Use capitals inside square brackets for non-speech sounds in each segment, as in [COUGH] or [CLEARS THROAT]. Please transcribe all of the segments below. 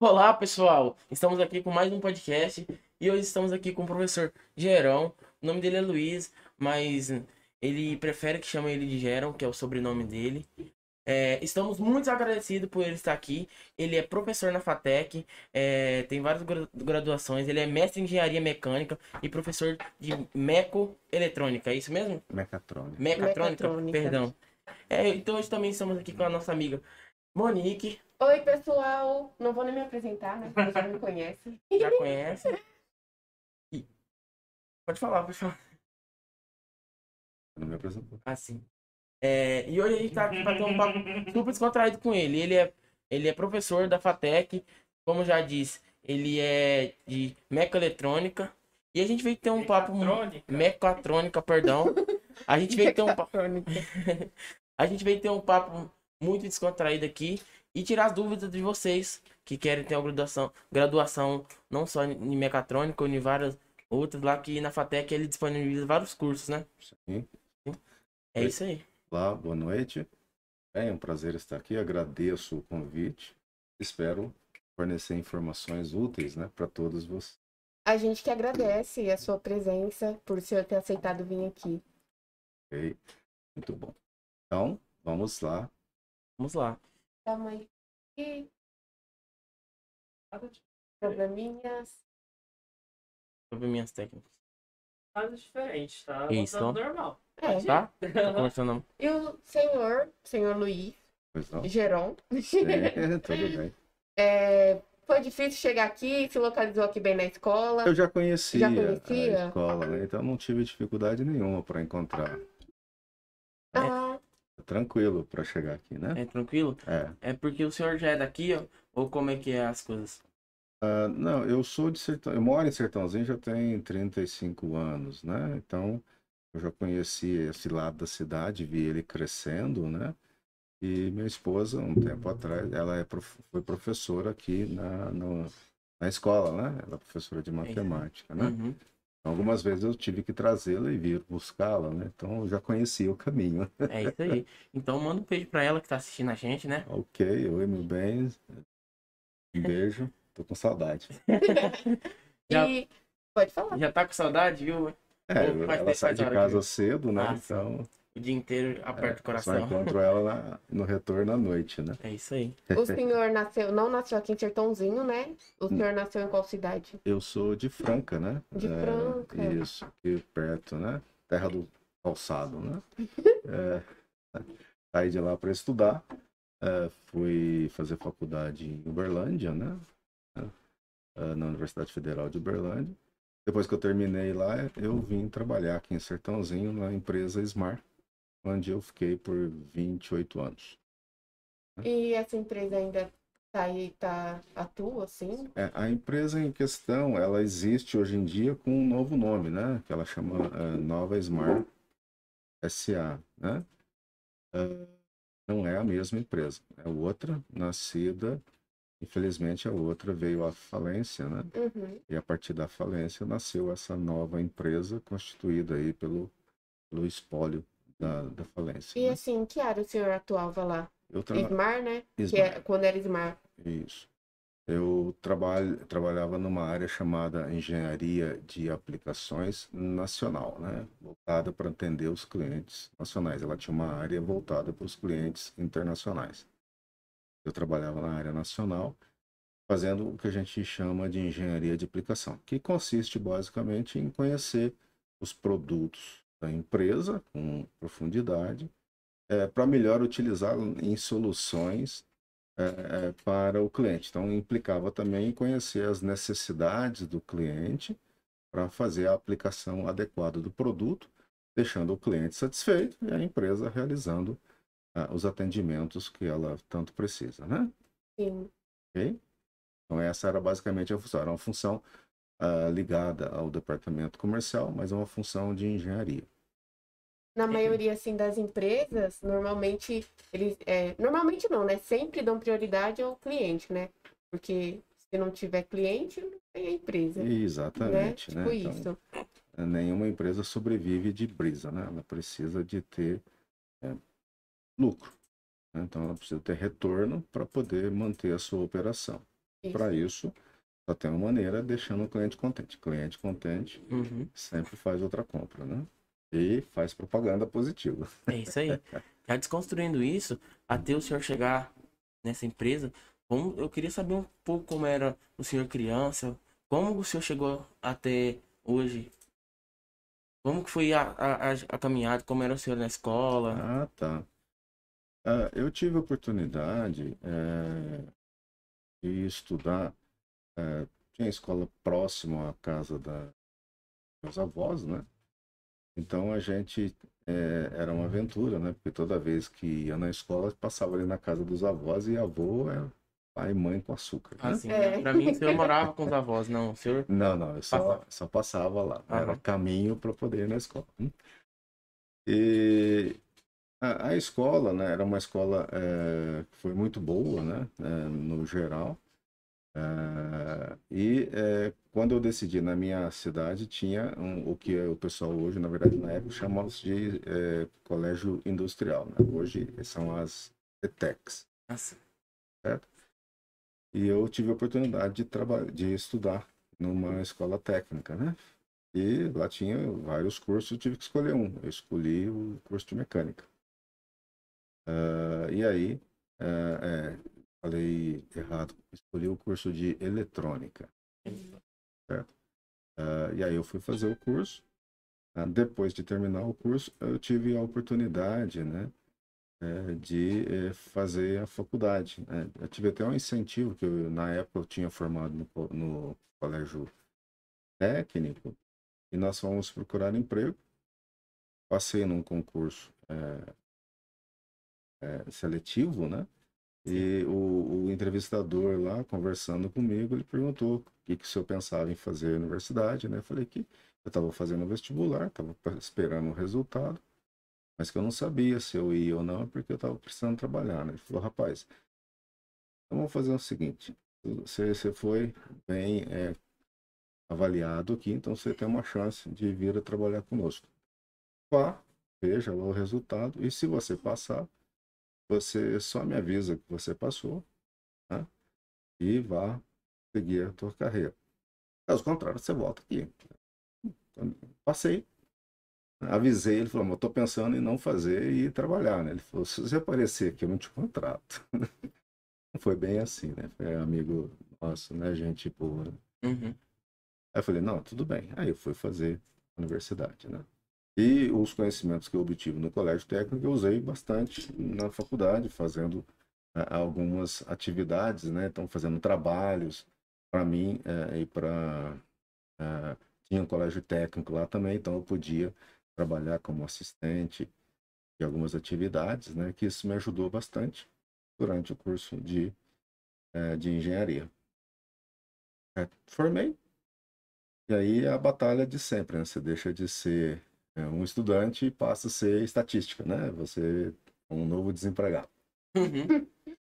Olá, pessoal! Estamos aqui com mais um podcast e hoje estamos aqui com o professor Gerão. O nome dele é Luiz, mas ele prefere que chame ele de Gerão, que é o sobrenome dele. É, estamos muito agradecidos por ele estar aqui. Ele é professor na FATEC, é, tem várias graduações. Ele é mestre em engenharia mecânica e professor de meco-eletrônica, é isso mesmo? Mecatrônica. Mecatrônica, Mecatrônica. perdão. É, então hoje também estamos aqui com a nossa amiga Monique. Oi, pessoal. Não vou nem me apresentar, né? Você já me conhece. [LAUGHS] Já conhece? Pode falar, pode falar. Não me apresentou. Ah, sim. É, e hoje a gente tá aqui pra ter um papo super descontraído com ele. Ele é, ele é professor da FATEC, como já disse, ele é de mecaeletrônica. E a gente veio ter um papo. Mecatrônica, perdão. A gente veio ter um papo. [LAUGHS] a gente veio ter um papo muito descontraído aqui e tirar as dúvidas de vocês que querem ter uma graduação, graduação não só em mecatrônica, ou em várias outras, lá que na FATEC ele disponibiliza vários cursos, né? Sim. É isso aí. Olá, boa noite. É um prazer estar aqui, agradeço o convite. Espero fornecer informações úteis né, para todos vocês. A gente que agradece a sua presença, por o senhor ter aceitado vir aqui. Ok, muito bom. Então, vamos lá Vamos lá. Tamanho aqui. Probleminhas. Probleminhas técnicos. Nada diferente, tá? Isso. normal. É. Tá? [LAUGHS] Tá conversando. E o senhor, senhor Luiz. Geron, É, [LAUGHS] tudo bem. é, foi difícil chegar aqui, se localizou aqui bem na escola. Eu já conhecia, Já conhecia? a escola, né? então não tive dificuldade nenhuma para encontrar. Ah, Tranquilo para chegar aqui, né? É tranquilo? É. É porque o senhor já é daqui, ó? Ou como é que é as coisas? Ah, não, eu sou de Sertão, eu moro em Sertãozinho já tem 35 anos, né? Então, eu já conheci esse lado da cidade, vi ele crescendo, né? E minha esposa, um tempo atrás, ela é, prof- foi professora aqui na, no- na escola, né? Ela é professora de matemática, né? Uhum. Algumas vezes eu tive que trazê-la e vir buscá-la, né? Então, eu já conhecia o caminho. [LAUGHS] É isso aí. Então manda um beijo pra ela que tá assistindo a gente, né? Ok, oi, meu bem. Um beijo. Tô com saudade. [LAUGHS] Já- e pode falar. Já tá com saudade, viu? É, Pô, ela sai de casa cedo, né? Ah, sim. O dia inteiro é, aperta o só coração. encontro ela na- no retorno à noite, né? É isso aí. O senhor nasceu, não nasceu aqui em Sertãozinho, né? O senhor nasceu em qual cidade? Eu sou de Franca, né? De É, Franca. Isso, aqui perto, né? Terra do calçado, né? [LAUGHS] É, saí de lá para estudar. É, fui fazer faculdade em Uberlândia, né? É, na Universidade Federal de Uberlândia. Depois que eu terminei lá, eu vim trabalhar aqui em Sertãozinho, na empresa Smart, onde eu fiquei por 28 anos. E essa empresa ainda tá aí, tá, atua, assim? É, a empresa em questão, ela existe hoje em dia com um novo nome, né? Que ela chama é, Nova Smart SA, né? É, não é a mesma empresa, é outra, nascida, infelizmente a outra veio à falência, né? Uhum. E a partir da falência nasceu essa nova empresa constituída aí pelo, pelo espólio da, da falência. E né? assim, que área o senhor atuava lá? Eu tra- né? É quando era Ismar. Isso. Eu trabalho, trabalhava numa área chamada Engenharia de Aplicações Nacional, né? Voltada para atender os clientes nacionais. Ela tinha uma área voltada para os clientes internacionais. Eu trabalhava na área nacional, fazendo o que a gente chama de engenharia de aplicação, que consiste basicamente em conhecer os produtos da empresa com profundidade, para melhor utilizar em soluções é, para o cliente. Então, implicava também conhecer as necessidades do cliente para fazer a aplicação adequada do produto, deixando o cliente satisfeito e a empresa realizando ah, os atendimentos que ela tanto precisa, né? Sim. Ok? Então, essa era basicamente a função. Era uma função ah, ligada ao departamento comercial, mas é uma função de engenharia. Na maioria, assim, das empresas, normalmente, eles... É, normalmente não, né? Sempre dão prioridade ao cliente, né? Porque se não tiver cliente, não tem a empresa. Né? Exatamente, né? Tipo Então, isso. nenhuma empresa sobrevive de brisa, né? Ela precisa de ter é, lucro. né? Então, ela precisa ter retorno para poder manter a sua operação. Isso. Para isso, só tem uma maneira deixando o cliente contente. Cliente contente Uhum. sempre faz outra compra, né? E faz propaganda positiva. É isso aí. Já desconstruindo isso, até o senhor chegar nessa empresa, como, eu queria saber um pouco como era o senhor criança, como o senhor chegou até hoje, como que foi a, a, a, caminhada, como era o senhor na escola. Ah, tá. Ah, eu tive a oportunidade eh, de estudar. Eh, tinha escola próxima à casa da meus avós, né? Então a gente eh, era uma aventura, né? Porque toda vez que ia na escola, passava ali na casa dos avós e avô é pai e mãe com açúcar. né? Assim, É. pra mim o senhor morava com os avós, não, o senhor... Não, não, eu só, Passava. só passava lá. Era Aham. caminho para poder ir na escola. né? E a, a escola, né, era uma escola eh, que foi muito boa, né, eh, no geral. Eh, e eh, quando eu decidi na minha cidade, tinha um- o que o pessoal hoje, na verdade, na época, chamava-se de eh, colégio industrial. né? Hoje são as ETECs. Nossa, E eu tive a oportunidade de trabalhar, de estudar numa escola técnica, né? E lá tinha vários cursos, eu tive que escolher um. Eu escolhi o curso de mecânica. Ah, e aí, ah, é, falei errado, escolhi o curso de eletrônica, certo? Ah, e aí eu fui fazer o curso. Ah, depois de terminar o curso, eu tive a oportunidade, né? eh, de eh, fazer a faculdade. né? Eu tive até um incentivo, que eu, na época eu tinha formado no, no colégio técnico, e nós fomos procurar emprego. Passei num concurso eh, seletivo, né? E o, o entrevistador lá, conversando comigo, ele perguntou o que, que se eu pensava em fazer universidade, né? Eu falei que eu estava fazendo vestibular, estava esperando o resultado, mas que eu não sabia se eu ia ou não, porque eu estava precisando trabalhar, né? Ele falou, rapaz, então vamos fazer o seguinte, você, você foi bem é, avaliado aqui, então você tem uma chance de vir a trabalhar conosco. Vá, veja lá o resultado, e se você passar, você só me avisa que você passou, né? E vá seguir a tua carreira. Caso contrário, você volta aqui. Então, Passei, avisei, ele falou, mas eu tô pensando em não fazer e trabalhar, né? Ele falou, se você aparecer aqui, eu não te contrato. [LAUGHS] Não foi bem assim, né? Foi amigo nosso, né? Gente boa. uhum. Aí eu falei, não, tudo bem. Aí eu fui fazer universidade, né? E os conhecimentos que eu obtive no colégio técnico eu usei bastante na faculdade, fazendo ah, algumas atividades, né? Então, fazendo trabalhos para mim eh, e para... tinha um colégio técnico lá também, então eu podia trabalhar como assistente de algumas atividades, né? Que isso me ajudou bastante durante o curso de, eh, de engenharia. É, formei, e aí a batalha de sempre, né? Você deixa de ser um estudante passa a ser estatística, né? Você é um novo desempregado. Uhum. [LAUGHS]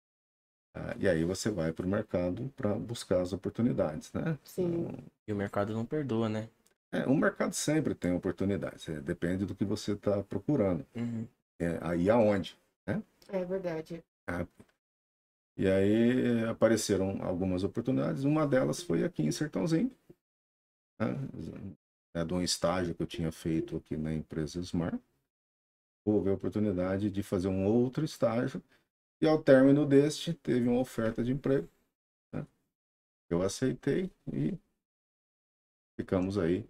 Ah, e aí você vai para o mercado para buscar as oportunidades, né? Sim. Então, E o mercado não perdoa, né? é, o mercado sempre tem oportunidades, é, depende do que você está procurando. Uhum. É, aí aonde? É verdade. E aí eh, apareceram algumas oportunidades, uma delas foi aqui em Sertãozinho, né? É, de um estágio que eu tinha feito aqui na empresa Smart. Houve a oportunidade de fazer um outro estágio, e ao término deste, teve uma oferta de emprego. né? Eu aceitei e ficamos aí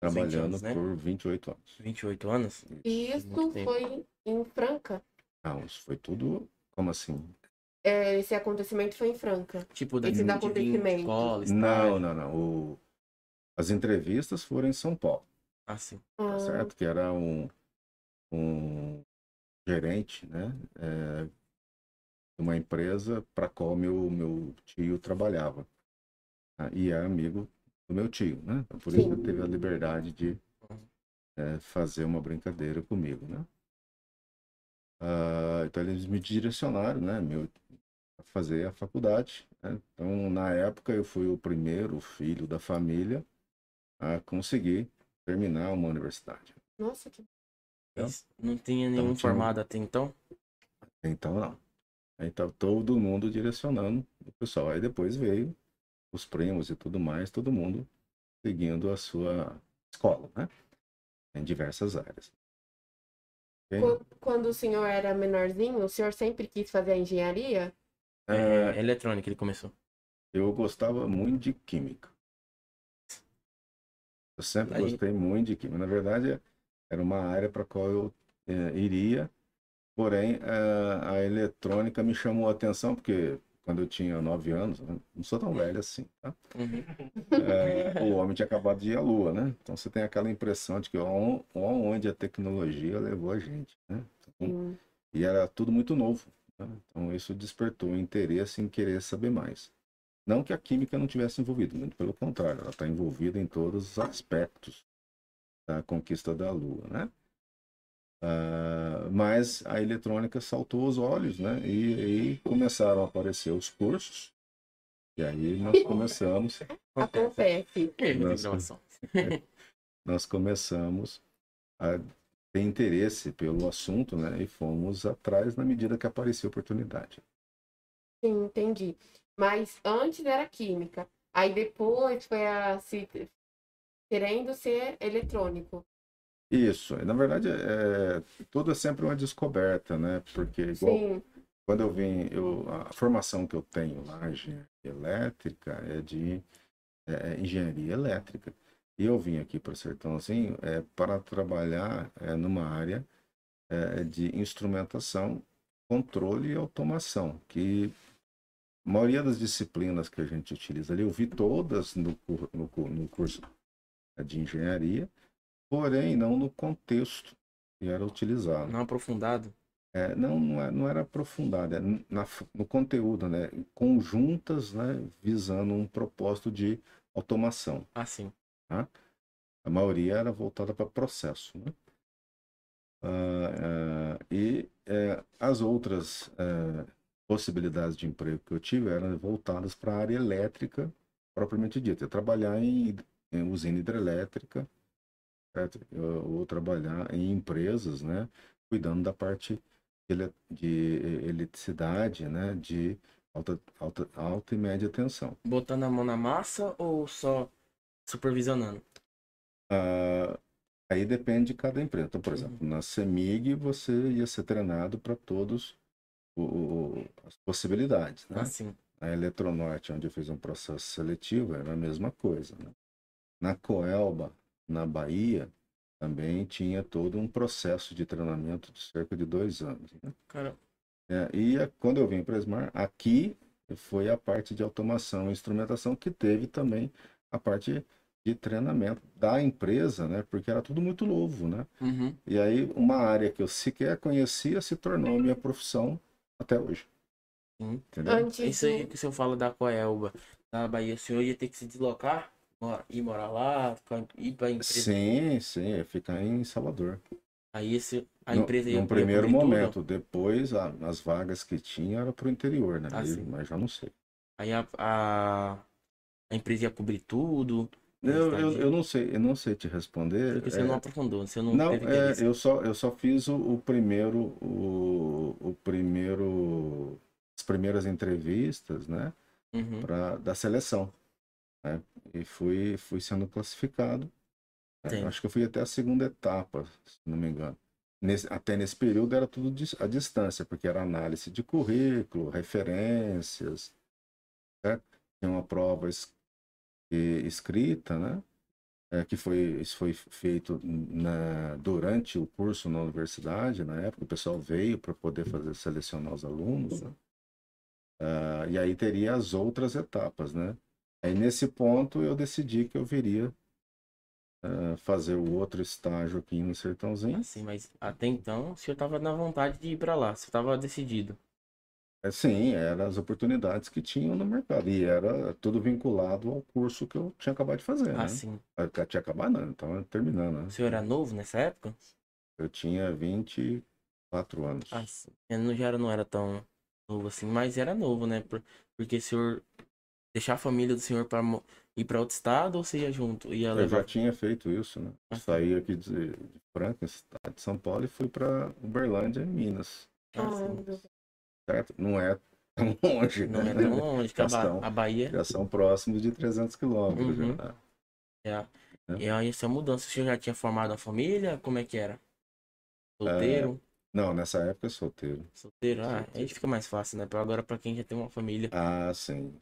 trabalhando anos, né? por 28 anos. 28 anos? E isso foi em Franca. Não, isso foi tudo, como assim? É, esse acontecimento foi em Franca. Tipo, da de vir acontecimentos. escola, estágio. Não, não, não. O- As entrevistas foram em São Paulo. Assim. Ah, certo? Que era um, um gerente, né? é, de uma empresa para qual meu, meu tio trabalhava. tá? E é amigo do meu tio, né? Então, por isso Sim. ele teve a liberdade de é, fazer uma brincadeira comigo, né? Ah, então eles me direcionaram, né? Meu, a fazer a faculdade. né? Então, na época, eu fui o primeiro filho da família a conseguir terminar uma universidade. Nossa, que Então. Não tinha nenhum tinha- formado até então? Então, não. Aí tá todo mundo direcionando o pessoal. Aí depois veio os primos e tudo mais, todo mundo seguindo a sua escola, né? Em diversas áreas. Quando o senhor era menorzinho, o senhor sempre quis fazer a engenharia? É, eletrônica ele começou. Eu gostava muito de química. Eu sempre Aí- gostei muito de química. Na verdade, era uma área para a qual eu eh, iria, porém, eh, a eletrônica me chamou a atenção, porque quando eu tinha nove anos, não sou tão velho assim, tá? Uhum. Eh, o [LAUGHS] homem tinha acabado de ir à Lua, né? Então você tem aquela impressão de que on- onde a tecnologia levou a gente, né? Então, Sim. e era tudo muito novo. né? Então isso despertou o interesse em querer saber mais. Não que a química não tivesse envolvida, muito pelo contrário, ela está envolvida em todos os aspectos da conquista da Lua, né? Ah, mas a eletrônica saltou os olhos, né? E aí começaram a aparecer os cursos. E aí nós [LAUGHS] começamos. Erro de Nossa. gravação. nós começamos a ter interesse pelo assunto, né? E fomos atrás na medida que aparecia a oportunidade. Sim, entendi. Mas antes era química. Aí depois foi a se querendo ser eletrônico. Isso, na verdade, é, tudo é sempre uma descoberta, né? Porque igual Sim. quando eu vim, eu, a formação que eu tenho lá, engenharia elétrica, é de é, é engenharia elétrica. E eu vim aqui para o Sertãozinho é, para trabalhar é, numa área é, de instrumentação, controle e automação, que a maioria das disciplinas que a gente utiliza ali, eu vi todas no, no, no curso de engenharia, porém não no contexto que era utilizado. Não aprofundado. É, não, não, é- não era aprofundada, é na, no conteúdo, né? Conjuntas, né? Visando um propósito de automação. Assim. A maioria era voltada para processo, né? Ah, ah, e eh, as outras eh, possibilidades de emprego que eu tive eram voltadas para a área elétrica propriamente dita. Eu trabalhar em, em usina hidrelétrica, ou trabalhar em empresas, né? Cuidando da parte de, de eletricidade, né? De alta, alta, alta e média tensão. Botando a mão na massa ou só supervisionando? Ah, aí depende de cada empresa. Então, por Uhum. exemplo, na CEMIG você ia ser treinado para todos o- o- as possibilidades, né? Assim. A Eletronorte, onde eu fiz um processo seletivo, era a mesma coisa. né? Na Coelba, na Bahia, também tinha todo um processo de treinamento de cerca de dois anos. né? É, e a- quando eu vim para Esmar, aqui foi a parte de automação e instrumentação que teve também a parte de treinamento da empresa, né? Porque era tudo muito novo, né? uhum. E aí uma área que eu sequer conhecia se tornou minha profissão até hoje. Sim. Entendeu? Antes Isso aí que o senhor fala da Coelba, da Bahia, o senhor ia ter que se deslocar, mora- ir morar lá, ficar- ir pra empresa. Sim, sim, é ficar em Salvador. Aí esse, a No- empresa ia num ia primeiro cobrir tudo. momento, depois a- as vagas que tinha era para o interior, né? Ah, mas já não sei. Aí a, a, a empresa ia cobrir tudo. Eu, eu, eu não sei, eu não sei te responder. Porque você é, não aprofundou, você não, Não, é, eu só, eu só fiz o, o primeiro, o, o primeiro, as primeiras entrevistas, né, Uhum. pra, da seleção, né, e fui, fui sendo classificado. né, acho que eu fui até a segunda etapa, se não me engano. Nesse, até nesse período era tudo à distância, porque era análise de currículo, referências, certo? Tinha uma prova escrita, né? é, que foi, isso foi feito na, durante o curso na universidade, na época, o pessoal veio para poder fazer selecionar os alunos, né? Ah, e aí teria as outras etapas, né? Aí nesse ponto eu decidi que eu viria ah, fazer o outro estágio aqui no Sertãozinho. Assim, mas até então o senhor tava na vontade de ir pra lá, você tava decidido. É, sim, eram as oportunidades que tinham no mercado e era tudo vinculado ao curso que eu tinha acabado de fazer, né? Assim. Eu tinha acabado, não, então terminando, né? O senhor era novo nessa época? Eu tinha 24 anos. Assim. Eu não, já era, não era tão novo assim, mas era novo, né? Por- Porque o senhor deixar a família do senhor pra mo- ir pra outro estado ou você ia junto? Ia Eu levar. já tinha feito isso, né? Ah, Saí aqui de, de Franca, estado de São Paulo, e fui para Uberlândia, em Minas. Ah, certo? Não é tão [LAUGHS] longe, Não né? é tão longe que a, Ba- a Bahia. Já são próximos de 300 quilômetros. Uhum. já. É. É. E aí, essa mudança, você já tinha formado a família? Como é que era? Solteiro? Não, nessa época solteiro. Solteiro? Ah, solteiro. aí fica mais fácil, né? Agora, pra quem já tem uma família. Ah, sim.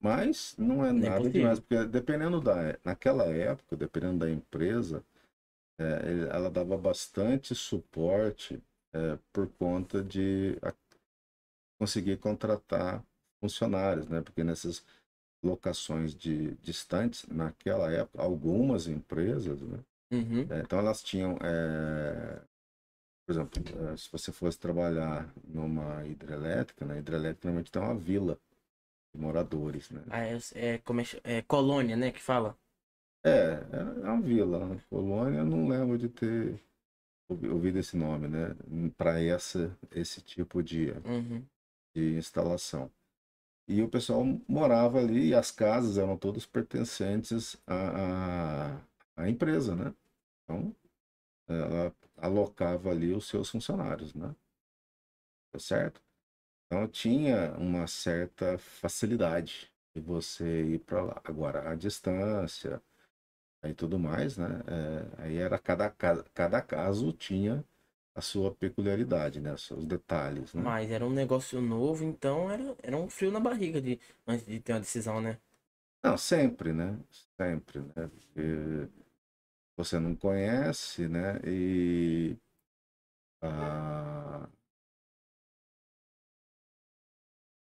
Mas não é Nem nada possível. demais, porque dependendo da. Naquela época, dependendo da empresa, é, ela dava bastante suporte é, por conta de conseguir contratar funcionários, né? Porque nessas locações de distantes, naquela época, algumas empresas, né? Uhum. É, Então elas tinham, é, por exemplo, é, se você fosse trabalhar numa hidrelétrica, na hidrelétrica normalmente tem uma vila de moradores, né? Ah, é, é, como é, é colônia, né? Que fala. É, é uma vila. né? Colônia, eu não lembro de ter ouvi- ouvido esse nome, né? Para essa esse tipo de, Uhum. De instalação. E o pessoal morava ali e as casas eram todas pertencentes à, à, à empresa, né? Então, ela alocava ali os seus funcionários, né? Tá certo? Então, tinha uma certa facilidade de você ir para lá. Agora, a distância e tudo mais, né? É, aí era cada, ca- cada caso tinha a sua peculiaridade, né? Os seus detalhes, né? Mas era um negócio novo, então era, era um frio na barriga de, antes de ter uma decisão, né? Não, sempre, né? Sempre, né? Porque você não conhece, né? E ah,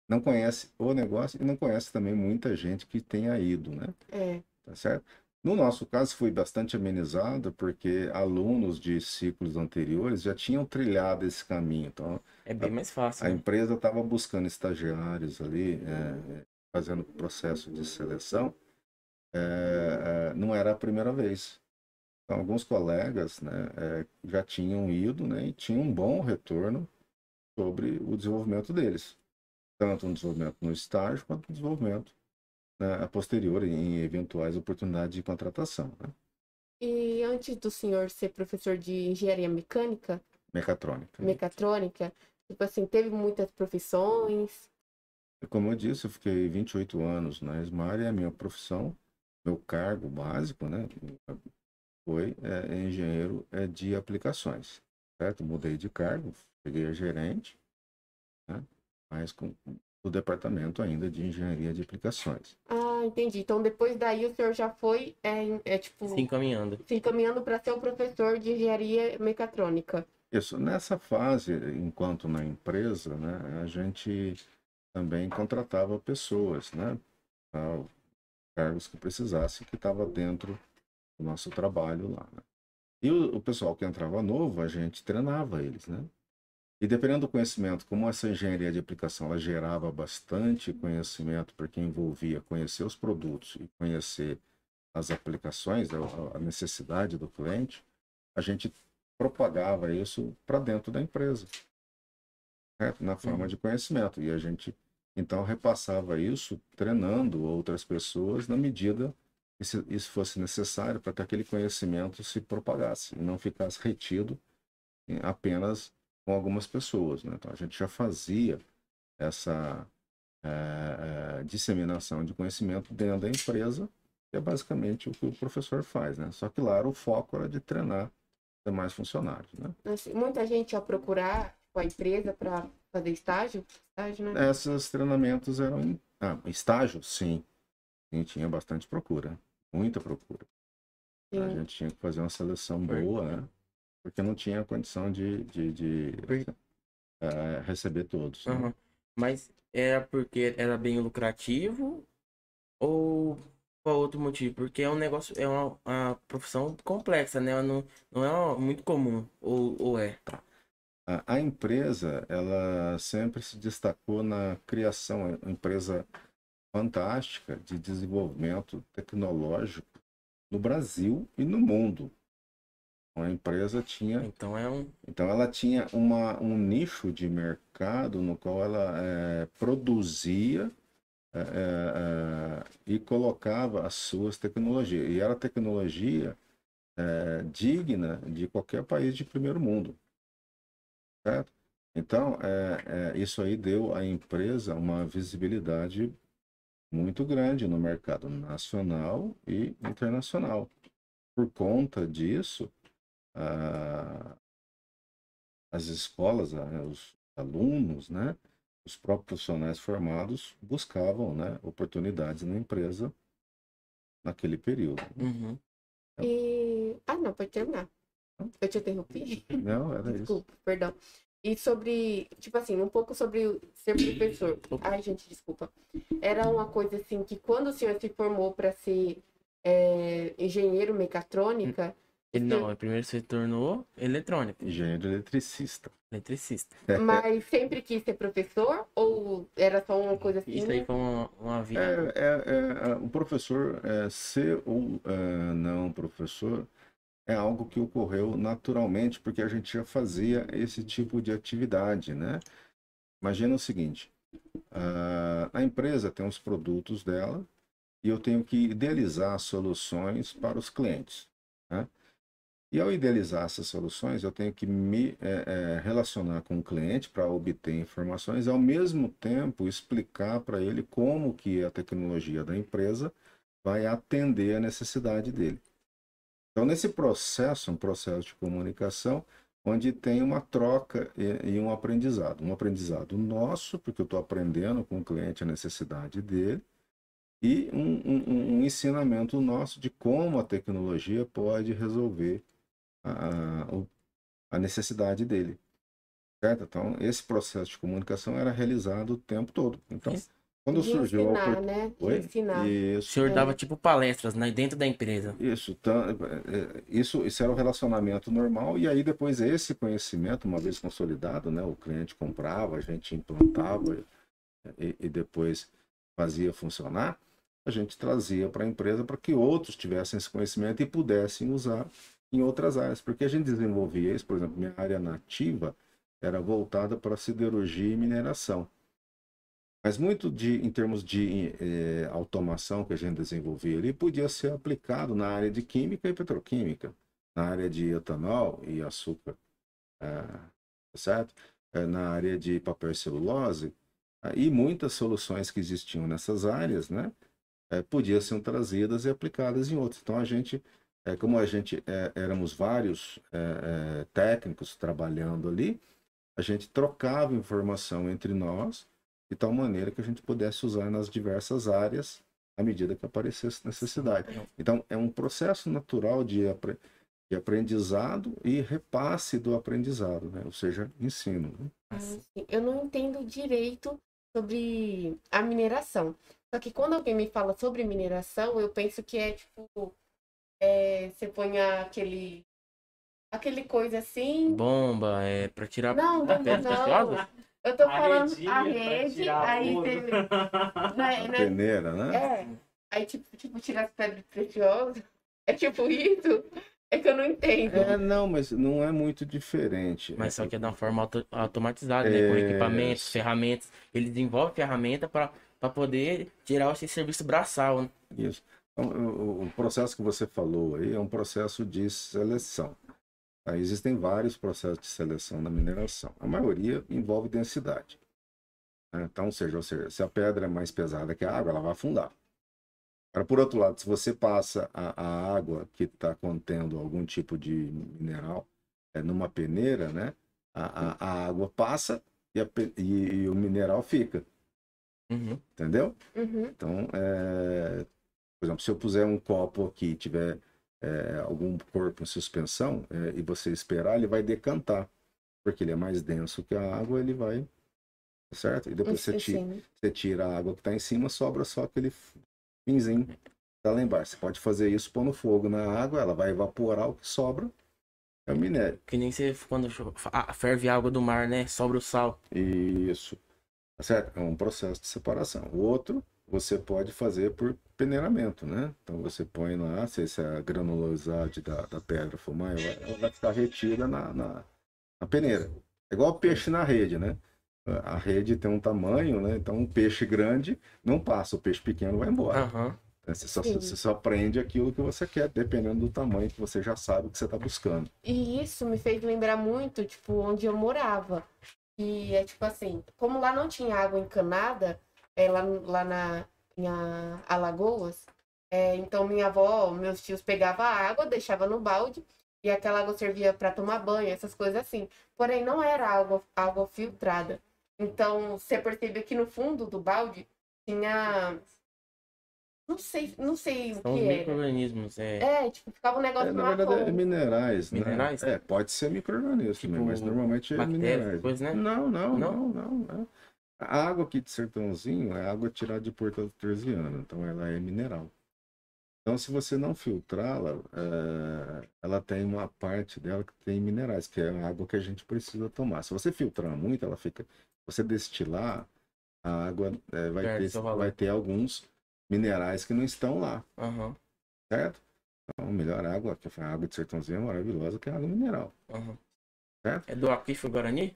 não conhece o negócio e não conhece também muita gente que tenha ido, né? É. Tá certo? No nosso caso foi bastante amenizado porque alunos de ciclos anteriores já tinham trilhado esse caminho. Então, É bem mais fácil. a né? empresa estava buscando estagiários ali, é, fazendo processo de seleção, é, é, não era a primeira vez. Então, alguns colegas né, é, já tinham ido né, e tinham um bom retorno sobre o desenvolvimento deles, tanto no desenvolvimento no estágio quanto no desenvolvimento a posterior em eventuais oportunidades de contratação. Né? E antes do senhor ser professor de engenharia mecânica, Mecatrônica. mecatrônica, tipo assim, teve muitas profissões. Como eu disse, eu fiquei 28 anos na Esmar e a minha profissão, meu cargo básico, né, foi é, engenheiro é, de aplicações, certo? Mudei de cargo, cheguei a gerente, né, mas com o departamento ainda de engenharia de aplicações. Ah, entendi. Então depois daí o senhor já foi, é, é tipo, Se encaminhando. se encaminhando para ser um professor de engenharia mecatrônica. Isso, nessa fase, enquanto na empresa, né, a gente também contratava pessoas, né, cargos que precisasse, que estava dentro do nosso trabalho lá. né. E o, o pessoal que entrava novo, a gente treinava eles, né? E dependendo do conhecimento, como essa engenharia de aplicação ela gerava bastante conhecimento, porque envolvia conhecer os produtos e conhecer as aplicações, a, a necessidade do cliente, a gente propagava isso para dentro da empresa, certo? na forma de conhecimento. E a gente, então, repassava isso treinando outras pessoas na medida que isso fosse necessário para que aquele conhecimento se propagasse e não ficasse retido apenas com algumas pessoas. Né? Então, a gente já fazia essa eh, eh, disseminação de conhecimento dentro da empresa, que é basicamente o que o professor faz. Né? Só que, claro, o foco era de treinar demais funcionários. Né? Assim, muita gente ia procurar tipo, a empresa para fazer estágio. Estágio, né? Esses treinamentos eram em ah, estágio, sim. Sim, tinha bastante procura, muita procura. A Sim. gente tinha que fazer uma seleção boa, né? Porque não tinha condição de, de, de, eh, receber todos. né? Aham. Mas era porque era bem lucrativo ou qual outro motivo? Porque é um negócio, é uma, uma profissão complexa, né? Não, não é uma- muito comum, ou, ou é? A, a empresa, ela sempre se destacou na criação, é uma empresa fantástica de desenvolvimento tecnológico no Brasil e no mundo. A empresa tinha Então é um. Então ela tinha uma, um nicho de mercado no qual ela eh, produzia eh, eh, e colocava as suas tecnologias. E era tecnologia digna de qualquer país de primeiro mundo. Certo? Então, é, é, isso aí deu à empresa uma visibilidade muito grande no mercado nacional e internacional. Por conta disso, ah, as escolas, ah, os alunos, né, os próprios profissionais formados buscavam né, oportunidades na empresa naquele período. Uhum. E. Ah, não, pode terminar. Eu te interrompi. Não, era isso. Desculpa, perdão. E sobre, tipo assim, um pouco sobre ser professor. Ai, gente, desculpa. Era uma coisa assim que quando o senhor se formou para ser é, engenheiro mecatrônica, Ele não, primeiro se tornou eletrônico, Engenheiro eletricista. eletricista. mas sempre quis ser professor? Ou era só uma coisa assim? Isso aí foi uma, uma vida. É, é, é, o professor, é, ser ou é, não professor, é algo que ocorreu naturalmente, porque a gente já fazia esse tipo de atividade, né? Imagina o seguinte, a, a empresa tem os produtos dela e eu tenho que idealizar soluções para os clientes, né? E ao idealizar essas soluções, eu tenho que me é, é, relacionar com o cliente para obter informações e, ao mesmo tempo, explicar para ele como que a tecnologia da empresa vai atender a necessidade dele. Então, nesse processo, um processo de comunicação, onde tem uma troca e, e um aprendizado. Um aprendizado nosso, porque eu estou aprendendo com o cliente a necessidade dele, e um, um, um ensinamento nosso de como a tecnologia pode resolver a, a necessidade dele. Certo? Então, esse processo de comunicação era realizado o tempo todo. Então, Isso. quando de surgiu a ensinar, oportunidade. né? Oi? ensinar. O Isso. senhor É. dava tipo palestras né, dentro da empresa. Isso, tan- é, isso, isso era o relacionamento normal, e aí depois esse conhecimento, uma vez consolidado, né, o cliente comprava, a gente implantava e, e depois fazia funcionar, a gente trazia para a empresa para que outros tivessem esse conhecimento e pudessem usar em outras áreas, porque a gente desenvolvia isso, por exemplo, minha área nativa era voltada para siderurgia e mineração. Mas muito de, em termos de eh, automação que a gente desenvolvia ali, podia ser aplicado na área de química e petroquímica, na área de etanol e açúcar, ah, certo? Eh, na área de papel e celulose, ah, e muitas soluções que existiam nessas áreas, né, eh, podiam ser trazidas e aplicadas em outras. Então a gente, eh, como a gente eh, éramos vários eh, eh, técnicos trabalhando ali, a gente trocava informação entre nós de tal maneira que a gente pudesse usar nas diversas áreas à medida que aparecesse necessidade. Então, é um processo natural de, apre- de aprendizado e repasse do aprendizado, né? ou seja, ensino. né? Assim, eu não entendo direito sobre a mineração. Só que quando alguém me fala sobre mineração, eu penso que é tipo. É, você põe aquele. Aquele coisa assim. Bomba, é pra tirar Não, não, pedras não. preciosas? Eu tô A falando a rede, aí ouro. você. Né, né, Peneira, né? é. Aí tipo, tipo, tirar as pedras preciosas. É tipo isso? É que eu não entendo. É, não, mas não é muito diferente. Mas só que é de uma forma auto- automatizada, né? Com É. equipamentos, ferramentas. Ele desenvolve ferramenta para poder tirar esse serviço braçal. né? Isso. Então, o, o processo que você falou aí é um processo de seleção. Tá? Existem vários processos de seleção na mineração. A maioria envolve densidade. né? Então, seja, ou seja, se a pedra é mais pesada que a água, ela vai afundar. Agora, por outro lado, se você passa a, a água que está contendo algum tipo de mineral é, numa peneira, né? A, a, a água passa e, e- e o mineral fica. Uhum. Entendeu? Uhum. Então, é, por exemplo, se eu puser um copo aqui e tiver é, algum corpo em suspensão é, e você esperar, ele vai decantar, porque ele é mais denso que a água, ele vai, certo? E depois você tira, Sim. você tira a água que está em cima, sobra só aquele finzinho tá lá embaixo. Você pode fazer isso pondo fogo na água, ela vai evaporar o que sobra é o minério. Que nem você quando ferve a água do mar, né? Sobra o sal. Isso. Tá certo? É um processo de separação. O outro, você pode fazer por peneiramento, né? Então você põe lá, se se a granulosidade da, da pedra for maior, ela vai ficar retida na, na, na peneira. É igual peixe na rede, né? A rede tem um tamanho, né? Então um peixe grande não passa, o peixe pequeno vai embora. Aham. Você, só, Sim. você só prende aquilo que você quer, dependendo do tamanho que você já sabe o que você está buscando. E isso me fez lembrar muito, tipo, onde eu morava. que é tipo assim, como lá não tinha água encanada, é, lá, lá na, em Alagoas, é, então minha avó, meus tios pegavam a água, deixava no balde, e aquela água servia para tomar banho, essas coisas assim. Porém, não era água, água filtrada. Então, você percebeu que no fundo do balde tinha. Não sei, não sei o São os que era. micro-organismos. É, É, tipo, ficava um negócio É, na verdade, é minerais, né? Minerais? É, pode ser micro-organismo Tipo, também, mas normalmente é bactérias, minerais. coisa, né? Não, não, Não? não, não, não. A água aqui de Sertãozinho é água tirada de Porto Artesiano, então ela é mineral. Então, se você não filtrá-la, eh, ela tem uma parte dela que tem minerais, que é a água que a gente precisa tomar. Se você filtrar muito, ela fica. Você destilar, a água eh, vai, Perde ter, vai ter alguns minerais que não estão lá, aham, certo? Então, melhor água, que a água de Sertãozinho é maravilhosa, que é a água mineral. aham. Certo? É do aquífero Guarani?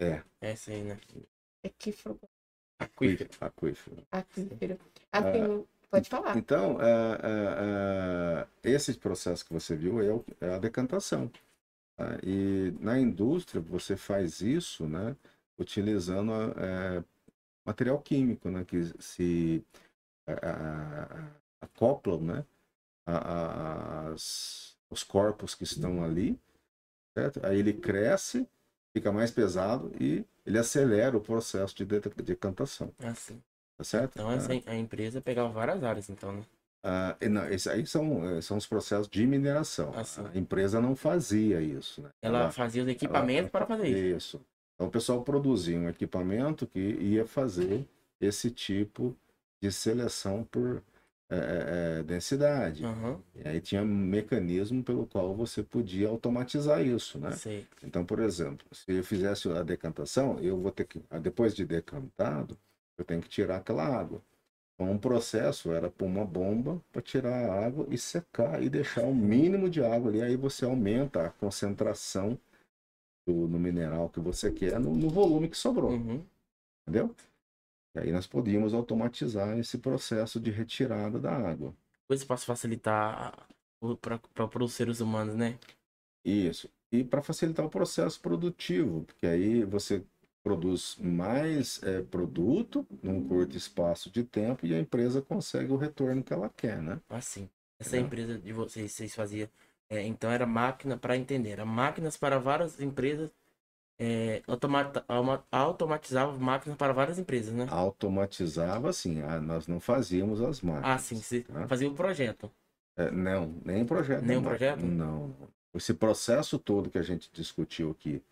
É. É essa aí, né? É que fro- Aquífero. Aquífero. aquífero. Assim, pode falar. Então, é, é, é, esse processo que você viu é, o- é a decantação. tá? E na indústria você faz isso, né, utilizando é, material químico, né, que se acoplam, né, as- os corpos que estão ali, certo? Aí ele cresce, fica mais pesado e ele acelera o processo de de- decantação, Assim. tá certo? Então essa, a empresa pegava várias áreas, então, né? Ah, não, esses aí são, eh, são os processos de mineração. Ah, sim. a empresa não fazia isso. Né? Ela fazia os equipamentos para fazer isso. Isso. Então o pessoal produzia um equipamento que ia fazer esse tipo de seleção por eh, eh, densidade. Aham, E aí tinha um mecanismo pelo qual você podia automatizar isso, né? sei. Então, por exemplo, se eu fizesse a decantação, eu vou ter que, ah, depois de decantado, eu tenho que tirar aquela água. Então, um processo era pôr uma bomba para tirar a água e secar e deixar o mínimo de água ali. Aí você aumenta a concentração do, no mineral que você quer no, no volume que sobrou, Uhum. entendeu? E aí nós podíamos automatizar esse processo de retirada da água. Coisa para facilitar para os seres humanos, né? Isso. E para facilitar o processo produtivo, porque aí você produz mais eh, produto num curto espaço de tempo e a empresa consegue o retorno que ela quer, né? Assim. Essa Entendeu? empresa de vocês, vocês faziam. é, então era máquina para entender. Era máquinas para várias empresas. É, automata, automatizava máquinas para várias empresas, né? Automatizava, assim, ah, nós não fazíamos as máquinas. Ah, sim. Você tá? fazia o projeto. É, não, nem projeto. Nem um projeto? Não. Esse processo todo que a gente discutiu aqui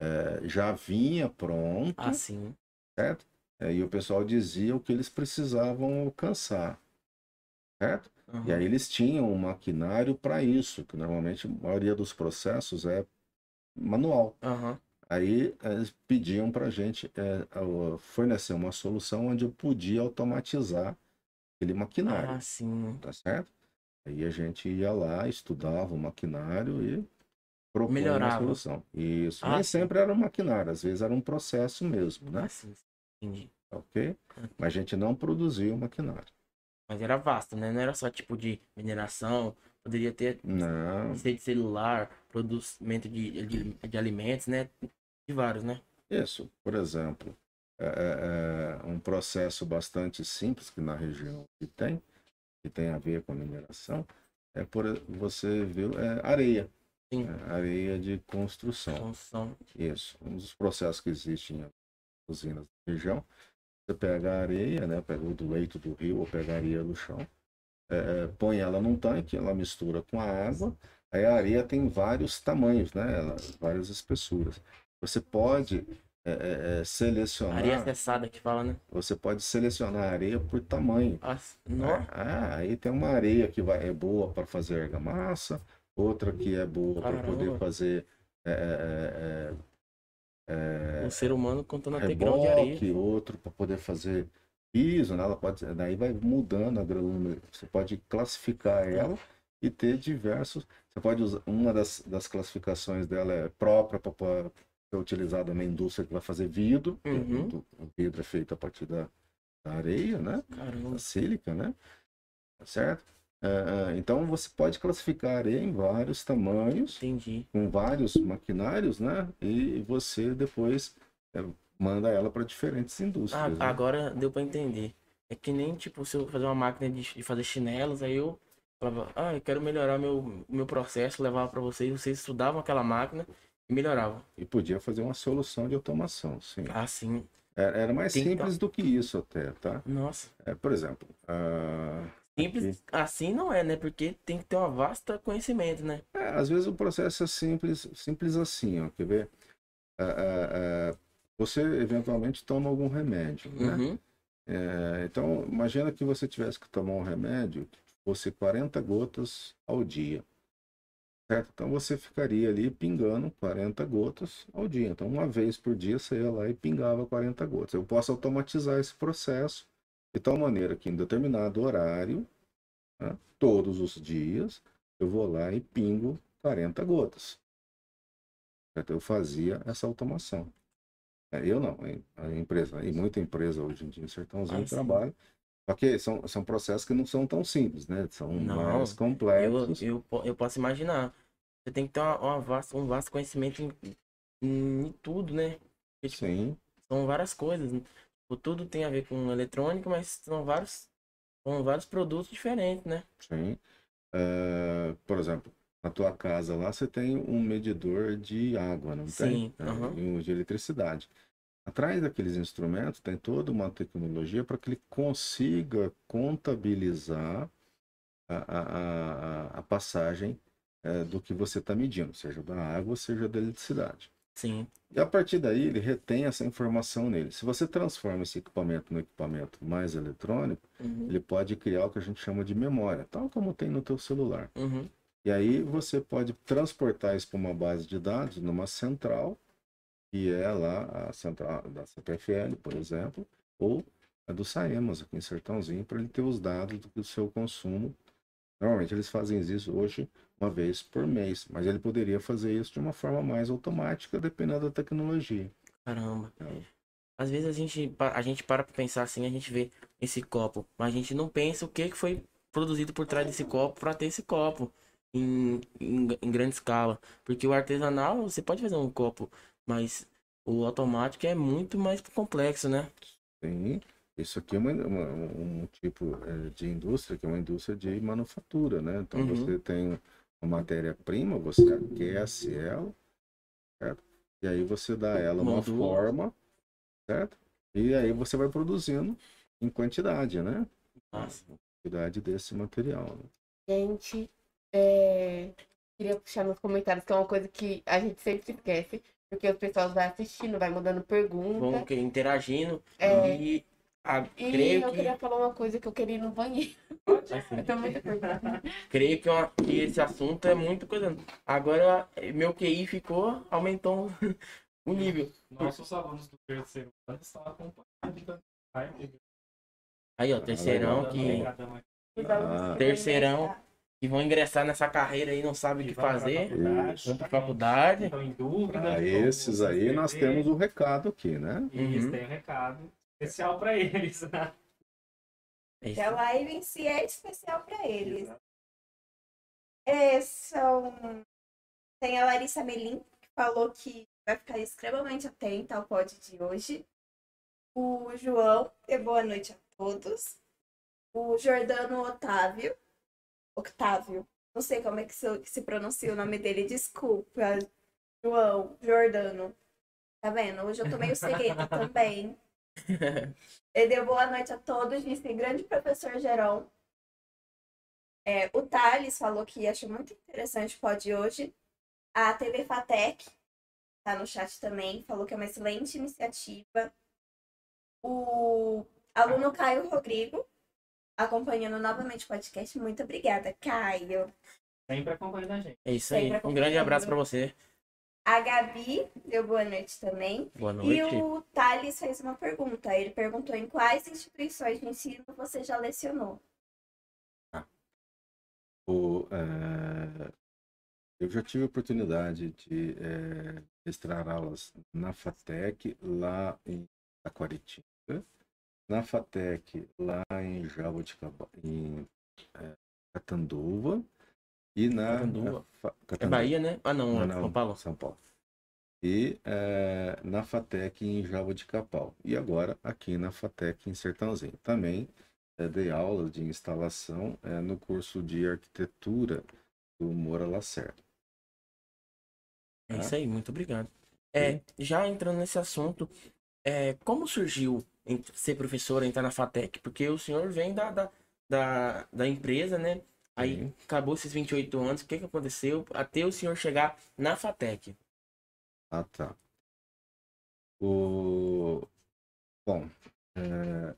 eh, já vinha pronto, Ah, sim. certo? Eh, e o pessoal dizia o que eles precisavam alcançar, certo? Aham. E aí eles tinham um maquinário para isso, que normalmente a maioria dos processos é manual. Aham. Aí eles pediam para a gente eh, a- fornecer uma solução onde eu podia automatizar aquele maquinário, Ah, sim. tá certo? Aí a gente ia lá, estudava o maquinário e propunha Melhorava. uma solução. Isso. Ah, Nem sim. sempre era um maquinário, às vezes era um processo mesmo, né? Ah, sim. Entendi. Ok? Mas a gente não produzia o maquinário. Mas era vasto, né? Não era só tipo de mineração. Poderia ter Não. de celular, produzimento de, de, de alimentos, né? De vários, né? Isso, por exemplo, é, é- é um processo bastante simples que na região que tem, que tem a ver com a mineração, é por você viu é areia, Sim. é areia de construção. São. Isso, um dos processos que existem em usinas da região, você pega a areia, né, pega do leito do rio ou pega a areia do chão, é, é, põe ela num tanque, ela mistura com a água, aí a areia tem vários tamanhos, né, ela- várias espessuras. Você pode é, é, é, selecionar, Areia acessada que fala, né? você pode selecionar a areia por tamanho. Ah, no... Ah, aí tem uma areia que vai, é boa para fazer argamassa, outra que é boa para poder fazer é, é, é, é, O ser humano contando até grão de areia. outro para poder fazer piso, né? Ela pode, daí vai mudando a granular. Você pode classificar ela e ter diversos. Você pode usar uma das, das classificações dela é própria para ser utilizada na indústria que vai fazer vidro. porque Uhum. O vidro é feito a partir da, da areia, né? Caramba. Da sílica, né? Tá certo? É, é, então você pode classificar a areia em vários tamanhos Entendi. com vários maquinários, né? E você depois manda ela para diferentes Ah, indústrias. né? agora deu pra entender. É que nem, tipo, se eu fazer uma máquina de, de fazer chinelos, aí eu falava, ah, eu quero melhorar meu, meu processo, levava pra vocês, vocês estudavam aquela máquina e melhoravam. E podia fazer uma solução de automação, sim. Ah, sim. Era, era mais Tem que simples do que isso até, tá? Nossa. É, por exemplo, ah, Simples assim não é, né? Porque tem que ter uma vasta conhecimento, né? é, às vezes o processo é simples, simples assim, ó, quer ver? Ah, ah, ah, você eventualmente toma algum remédio, né? Uhum. É, então, imagina que você tivesse que tomar um remédio que fosse 40 gotas ao dia. Certo? Então você ficaria ali pingando 40 gotas ao dia. Então, uma vez por dia você ia lá e pingava 40 gotas. Eu posso automatizar esse processo de tal maneira que em determinado horário, né, todos os dias, eu vou lá e pingo 40 gotas. Certo? Eu fazia essa automação. É, Eu não, a empresa, e muita empresa hoje em dia em Sertãozinho Ah, trabalha. Só que são, são processos que não são tão simples, né? São Não, mais Eu, complexos. eu, po- eu posso imaginar. Você tem que ter uma, uma vasta, um vasto conhecimento em, em, tudo, né? Porque, tipo, Sim, são várias coisas. Tipo, tudo tem a ver com eletrônica, mas são vários, são vários produtos diferentes, né? sim. É, por exemplo, na tua casa lá você tem um medidor de água, não Sim, tem? É, aham. E um de eletricidade. Atrás daqueles instrumentos tem toda uma tecnologia para que ele consiga contabilizar a, a, a, a passagem é, do que você está medindo, seja da água, seja da eletricidade. Sim. E a partir daí ele retém essa informação nele. Se você transforma esse equipamento num equipamento mais eletrônico, Uhum. ele pode criar o que a gente chama de memória, tal como tem no teu celular. Uhum. E aí você pode transportar isso para uma base de dados numa central, que é lá a central da CPFL, por exemplo, ou a do Saemas, aqui em Sertãozinho, para ele ter os dados do seu consumo. Normalmente eles fazem isso hoje uma vez por mês, mas ele poderia fazer isso de uma forma mais automática, dependendo da tecnologia. Caramba. É. Às vezes a gente, a gente para pra pensar assim, a gente vê esse copo, mas a gente não pensa o que que foi produzido por trás desse copo para ter esse copo em, em, em grande escala. Porque o artesanal, você pode fazer um copo, mas o automático é muito mais complexo, né? Sim, isso aqui é uma- uma- um tipo eh, de indústria que é uma indústria de manufatura, né? Então Uhum. você tem uma matéria-prima, você aquece ela, certo? E aí você dá ela uma Moldura. forma, certo? E aí você vai produzindo em quantidade, né? Nossa. Quantidade desse material. né? Gente, é, queria puxar nos comentários, que é uma coisa que a gente sempre esquece, porque o pessoal vai assistindo, vai mandando pergunta. Vamos que- interagindo É. e a, E creio eu que queria falar uma coisa que eu queria ir no banheiro. assim, [LAUGHS] Eu tô muito creio que, uma- que esse assunto é muito coisa. Agora meu QI ficou aumentou o [LAUGHS] nível. Nossos alunos do terceiro ano estão acompanhando Aí ó, terceirão que. Ah. Terceirão. Que vão ingressar nessa carreira aí não sabem o que fazer, vão pra faculdade. Estão em dúvida. Esses aí nós temos o recado aqui, né? E eles Uhum. têm um recado especial para eles. né? É isso. Que a live em si é especial para eles. É, são... Tem a Larissa Melim, que falou que vai ficar extremamente atenta ao pod de hoje. O João, e boa noite a todos. O Jordano Otávio. Octávio. Não sei como é que se, que se pronuncia o nome dele, desculpa. João, Jordano. Tá vendo? Hoje eu tô meio cegueta [LAUGHS] também. Ele deu boa noite a todos, disse grande professor Geron. É, o Thales falou que achou muito interessante o pod hoje. A TV Fatec tá no chat também, falou que é uma excelente iniciativa. O aluno Caio Rodrigo, acompanhando novamente o podcast. Muito obrigada, Caio. Sempre acompanhando a gente. É isso aí. Um grande abraço pra você. A Gabi deu boa noite também. Boa E noite. o Thales fez uma pergunta. Ele perguntou em quais instituições de ensino você já lecionou. O, eh, eu já tive a oportunidade de extrair aulas na FATEC, lá em Taquaritinga, na FATEC, lá em Jaboticaba, em eh, Catanduva, e na... Catanduva. É Catanduva. Bahia, né? Ah não, é não, São Paulo. São Paulo. e eh, na FATEC em Jaboticabal. E agora aqui na FATEC em Sertãozinho. Também eh, dei aulas de instalação eh, no curso de arquitetura do Moura Lacerda. É Tá? isso aí, muito obrigado. É, já entrando nesse assunto, é, como surgiu ser professor, entrar na FATEC? Porque o senhor vem da, da, da, da empresa, né? Aí Sim. acabou esses 28 anos, o que, que aconteceu até o senhor chegar na FATEC? Ah, tá. O... Bom, eh,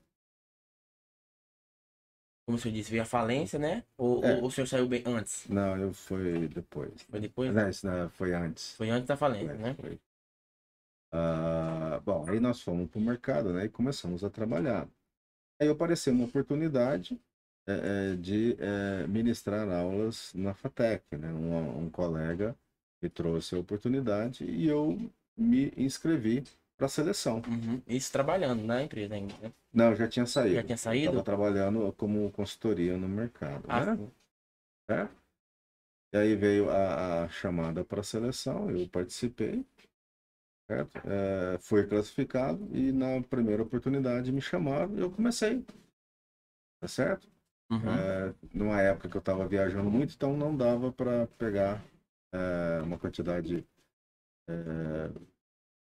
Como o senhor disse, veio a falência, né? Ou, É. ou o senhor saiu bem antes? não, eu fui depois. Foi depois? Não, isso não, foi antes. Foi antes da falência, Foi, né? foi. Ah, bom, aí nós fomos para o mercado, né? E começamos a trabalhar. Aí apareceu uma oportunidade eh, de eh, ministrar aulas na FATEC, né? Um, um colega me trouxe a oportunidade e eu me inscrevi para a seleção. Uhum. Isso trabalhando na empresa ainda, né? Não, eu já tinha saído. Já tinha saído? Estava trabalhando como consultoria no mercado, Ah, né? certo? E aí veio a, a chamada para a seleção, eu participei, certo? É, fui classificado e na primeira oportunidade me chamaram e eu comecei, tá certo? Uhum. É, numa época que eu estava viajando muito, então não dava para pegar é, uma quantidade é,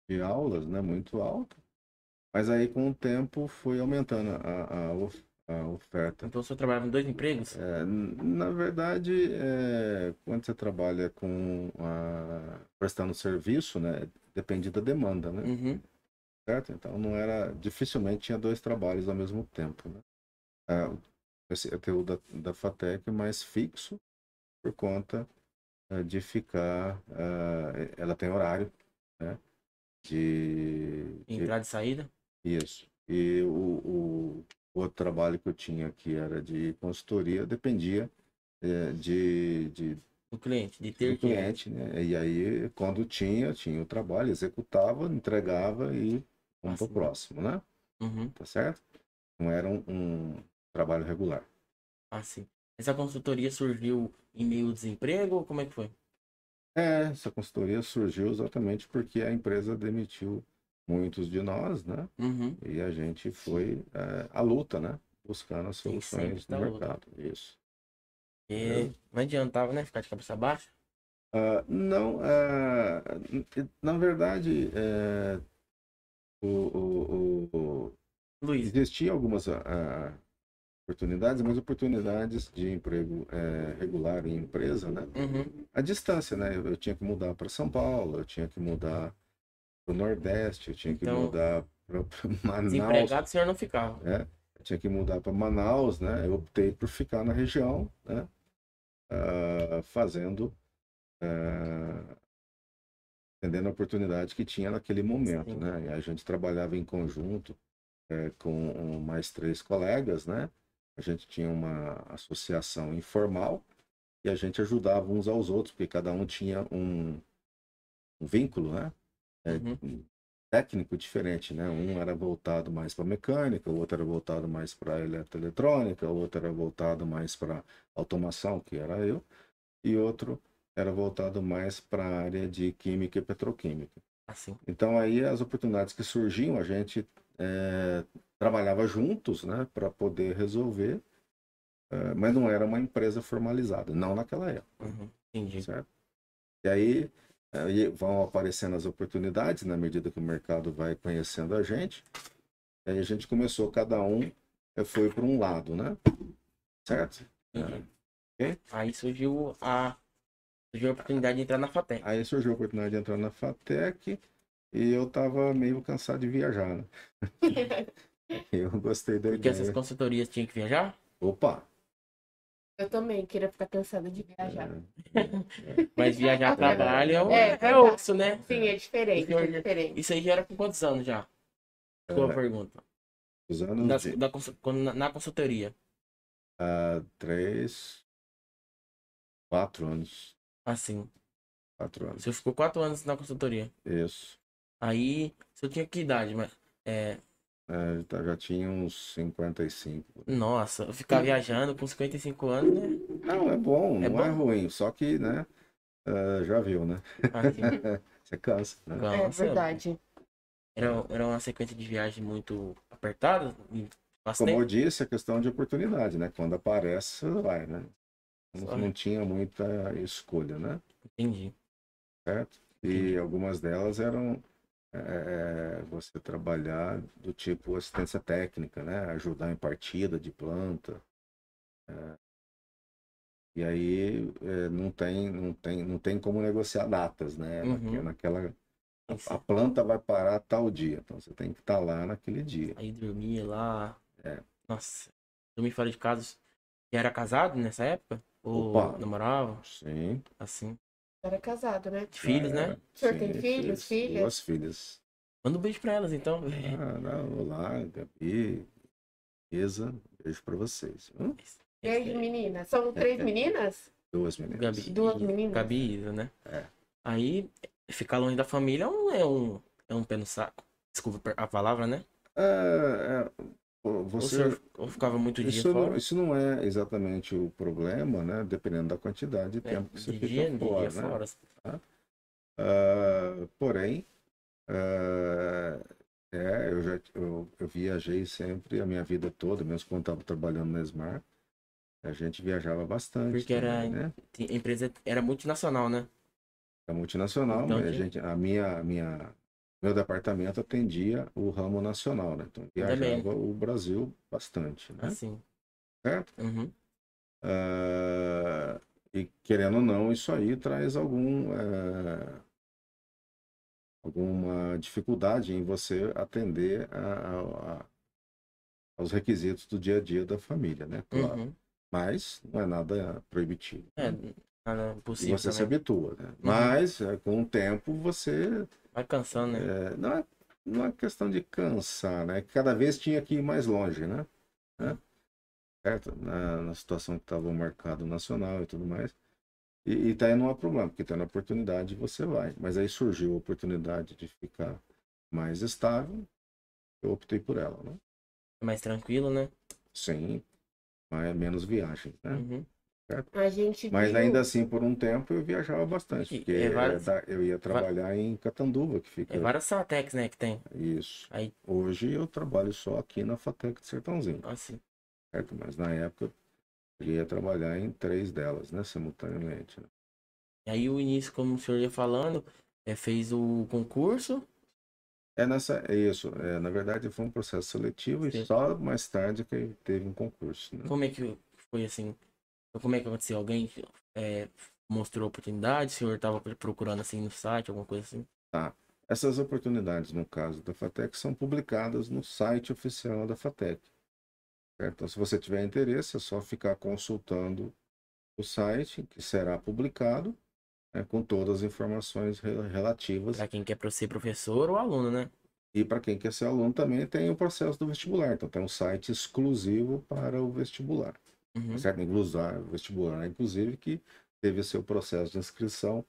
de aulas, né, muito alta. Mas aí com o tempo foi aumentando a, a, a oferta. Então senhor trabalhava em dois empregos? É, na verdade, é, quando você trabalha com a, prestando serviço, né, depende da demanda, né, Uhum. certo? Então não era, dificilmente tinha dois trabalhos ao mesmo tempo, né. É, esse o da, da FATEC mais fixo por conta é, de ficar, é, ela tem horário, né, de, de Entrada e saída? isso. E o, o outro trabalho que eu tinha que era de consultoria dependia eh, de, de Do cliente, de do ter que. cliente, né? E aí, quando tinha, tinha o trabalho, executava, entregava e vamos para o Assim. próximo, né? Uhum. Tá certo? Não era um, um trabalho regular. Assim. Essa consultoria surgiu em meio ao desemprego ou como é que foi? É, essa consultoria surgiu exatamente porque a empresa demitiu muitos de nós, né? Uhum. E a gente foi eh, à luta, né? Buscando as soluções no tá luta. mercado. Isso. E não adiantava, né? Ficar de cabeça baixa. Ah, não, n- na verdade, é, o, o, o, o- Luiz, existiam algumas ah, oportunidades, mas oportunidades de emprego eh, regular em empresa, né? uhum. A distância, né? Eu, eu tinha que mudar para São Paulo, eu tinha que mudar para o Nordeste, eu tinha que Então, mudar para [LAUGHS] Manaus, desempregado o senhor não ficava. né? Eu tinha que mudar para Manaus, né? Eu optei por ficar na região, né? Ah, fazendo, ah, entendendo a oportunidade que tinha naquele momento, Sim. né? E a gente trabalhava em conjunto eh, com mais três colegas, né? A gente tinha uma associação informal e a gente ajudava uns aos outros, porque cada um tinha um, um vínculo, né? Uhum. Técnico diferente, né? Um era voltado mais para mecânica, o outro era voltado mais para eletroeletrônica, o outro era voltado mais para automação, que era eu, e outro era voltado mais para a área de química e petroquímica. Assim. Então aí as oportunidades que surgiam, a gente eh, trabalhava juntos, né, para poder resolver, eh, mas não era uma empresa formalizada, não naquela época Uhum. Entendi. certo? E aí, aí vão aparecendo as oportunidades na medida que o mercado vai conhecendo a gente. Aí a gente começou, cada um eh, foi para um lado, né? Certo? Ok. Aí surgiu a, surgiu a oportunidade de entrar na FATEC. Aí surgiu a oportunidade de entrar na FATEC e eu tava meio cansado de viajar, né? [LAUGHS] [LAUGHS] Eu gostei da Porque essas ideia. consultorias tinham que viajar, Opa! Eu também queria ficar cansada de viajar. é, mas viajar trabalho é, um- É, é osso, né? Sim, é diferente, é diferente. Isso aí já era com quantos anos já? Sua É, pergunta. os anos Da, de da na, na consultoria. ah, três, quatro anos. Assim. Quatro anos. Você ficou quatro anos na consultoria. Isso. Aí, você tinha que idade, mas. É, É, tá- já tinha uns 55. nossa, eu ficar viajando com 55 anos, né? Não, é bom, É não é bom? ruim. Só que, né? Ah, já viu, né? Assim, [LAUGHS] Você cansa, né? É cansa. verdade. Era, era uma sequência de viagem muito apertada. Bastante. Como eu disse, é questão de oportunidade, né? Quando aparece, vai, né? Não, não tinha muita escolha, né? Entendi. Certo? E Entendi. algumas delas eram é, você trabalhar do tipo assistência técnica, né? Ajudar em partida de planta. É, e aí é, não tem, não tem, não tem como negociar datas, né? Uhum. Naque- Naquela, Isso. a planta vai parar tal dia, então você tem que estar lá naquele dia. Aí dormia lá. É. Nossa. Dormia fora de casa. E era casado nessa época? Ou Opa. namorava? Sim. Assim. Era casado, né? Filhos, né? O senhor tem filhos, filhas? Duas filhas. Manda um beijo pra elas, então. Ah, não, olá, Gabi, Isa, beijo pra vocês. Beijo, meninas. São três meninas? Duas meninas. Gabi. Duas meninas? Gabi e Isa, né? É. Aí, ficar longe da família é um, é um, é um pé no saco. Desculpa a palavra, né? É, é, Ou, você, ou ficava muito dia isso, fora. não, isso não é exatamente o problema, né? Dependendo da quantidade de né? tempo que você de fica dia, de fora, dia né? fora. Ah, porém, ah, é, eu já eu, eu viajei sempre a minha vida toda, mesmo quando estava trabalhando na Esmar, a gente viajava bastante. Porque era- também, né? A empresa era multinacional, né? É multinacional, Então, mas a tinha- gente, a minha, minha, meu departamento atendia o ramo nacional, né? Então viajava o Brasil bastante, né? Assim. Certo? Uhum. Ah, e querendo ou não, isso aí traz algum eh, alguma dificuldade em você atender a- a- a- aos requisitos do dia a dia da família, né? Claro. Uhum. Mas não é nada proibitivo. É, né? nada E possível você se também. habitua, né? Mas eh, com o tempo você Vai cansando, né? É, não, é, não é questão de cansar, né? Cada vez tinha que ir mais longe, né? Né? Certo? Na, na situação que estava o mercado nacional e tudo mais. E, e daí não há problema, porque tendo oportunidade você vai. Mas aí surgiu a oportunidade de ficar mais estável, eu optei por ela, né? Mais tranquilo, né? Sim, mas menos viagens, né? Uhum. A gente Mas viu- ainda assim, por um tempo, eu viajava bastante, E- porque é várias- da- eu ia trabalhar em Catanduva, que fica É várias Satex, né, que tem. Isso. Aí, Hoje eu trabalho só aqui na Fatec de Sertãozinho, assim. certo? Mas na época eu ia trabalhar em três delas, né? Simultaneamente. né? E aí o início, como o senhor ia falando, é, fez o concurso. É nessa, é isso. É, na verdade foi um processo seletivo Sim. e só mais tarde que teve um concurso. Né? Como é que foi assim? Como é que aconteceu? Alguém é, mostrou oportunidade? O senhor estava procurando assim no site, alguma coisa assim? Essas oportunidades, no caso da Fatec, são publicadas no site oficial da Fatec. certo? Então, se você tiver interesse, é só ficar consultando o site, que será publicado, né, com todas as informações re- relativas Pra quem quer ser professor ou aluno, né? E para quem quer ser aluno também tem o processo do vestibular. Então tem um site exclusivo para o vestibular. Uhum. Certo? Inclusar vestibular, inclusive, que teve seu processo de inscrição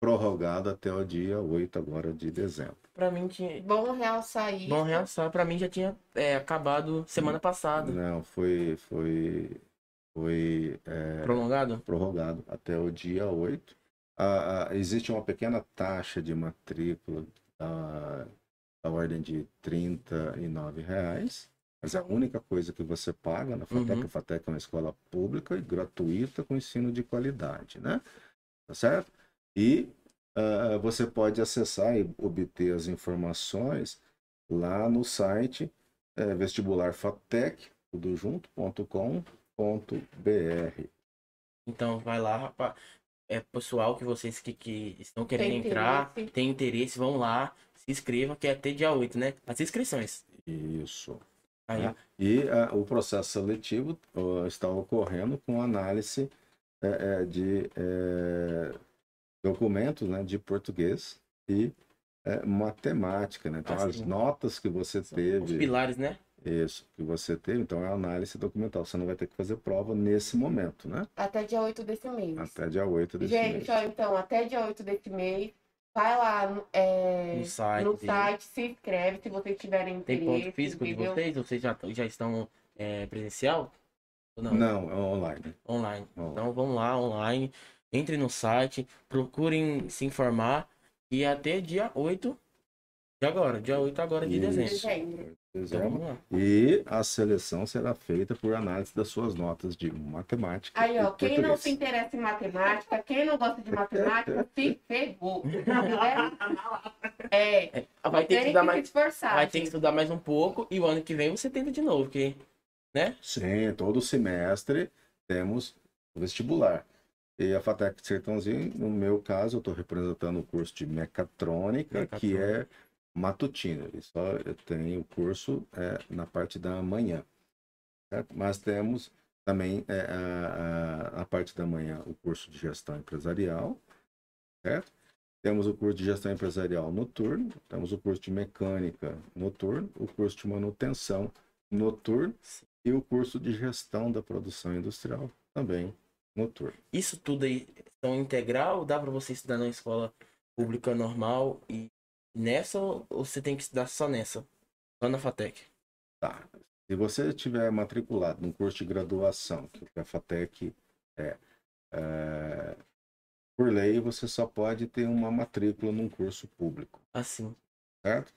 prorrogado até o dia 8 agora de dezembro. Pra mim tinha. Bom realçar isso. Bom realçar, pra mim já tinha é, acabado semana passada. Não, foi, foi, foi é, Prolongado? prorrogado até o dia 8. Ah, ah, existe uma pequena taxa de matrícula da, da ordem de 39 reais. Mas é a única coisa que você paga na FATEC. Uhum. A FATEC é uma escola pública e gratuita com ensino de qualidade, né? Tá certo? E ah, você pode acessar e obter as informações lá no site é, vestibularfatec, tudo junto.com.br. Então vai lá, rapaz. É pessoal que vocês que, que estão querendo Tem entrar, tem interesse, vão lá, se inscrevam, que é até dia 8, né? As inscrições. Isso. Aí, né? E o processo seletivo ah, está ocorrendo com análise eh, eh, de eh, documentos né, de português e matemática. Né? Então, Ah, as sim. notas que você os teve, pilares, né? isso, que você teve, então é análise documental. Você não vai ter que fazer prova nesse momento, né? Até dia 8 desse mês. Até dia 8 desse mês. Gente, então, até dia 8 desse mês, vai lá no, é, No site. no site, se inscreve se vocês tiverem Tem interesse. ponto físico de entendeu? vocês? Ou vocês já, já estão é, presencial? Ou não? Não, é online. Online. Online. Então vamos lá, online. Entre no site, procurem se informar. E até dia 8 de agora, dia 8 agora de Isso. dezembro. Dezembro. Então. E a seleção será feita por análise das suas notas de matemática. Aí, ó, quem não se interessa em matemática, quem não gosta de matemática, [LAUGHS] se ferrou. É, Vai ter que estudar que se mais, esforçar. vai ter que estudar mais um pouco e o ano que vem você tenta de novo, porque, né? Sim, todo semestre temos o vestibular. E a FATEC de Sertãozinho, no meu caso, eu estou representando o curso de mecatrônica, que é matutino. E só eu tenho o curso é, na parte da manhã. certo? Mas temos também é, a, a, parte da manhã o curso de gestão empresarial, certo? Temos o curso de gestão empresarial noturno, temos o curso de mecânica noturno, o curso de manutenção noturno e o curso de gestão da produção industrial também noturno. Isso tudo aí são integral? Dá pra você estudar na escola pública normal e nessa ou você tem que estudar só nessa? Só na FATEC? Tá. Se você tiver matriculado num curso de graduação, que a FATEC é, é, por lei, você só pode ter uma matrícula num curso público, Assim. certo? Se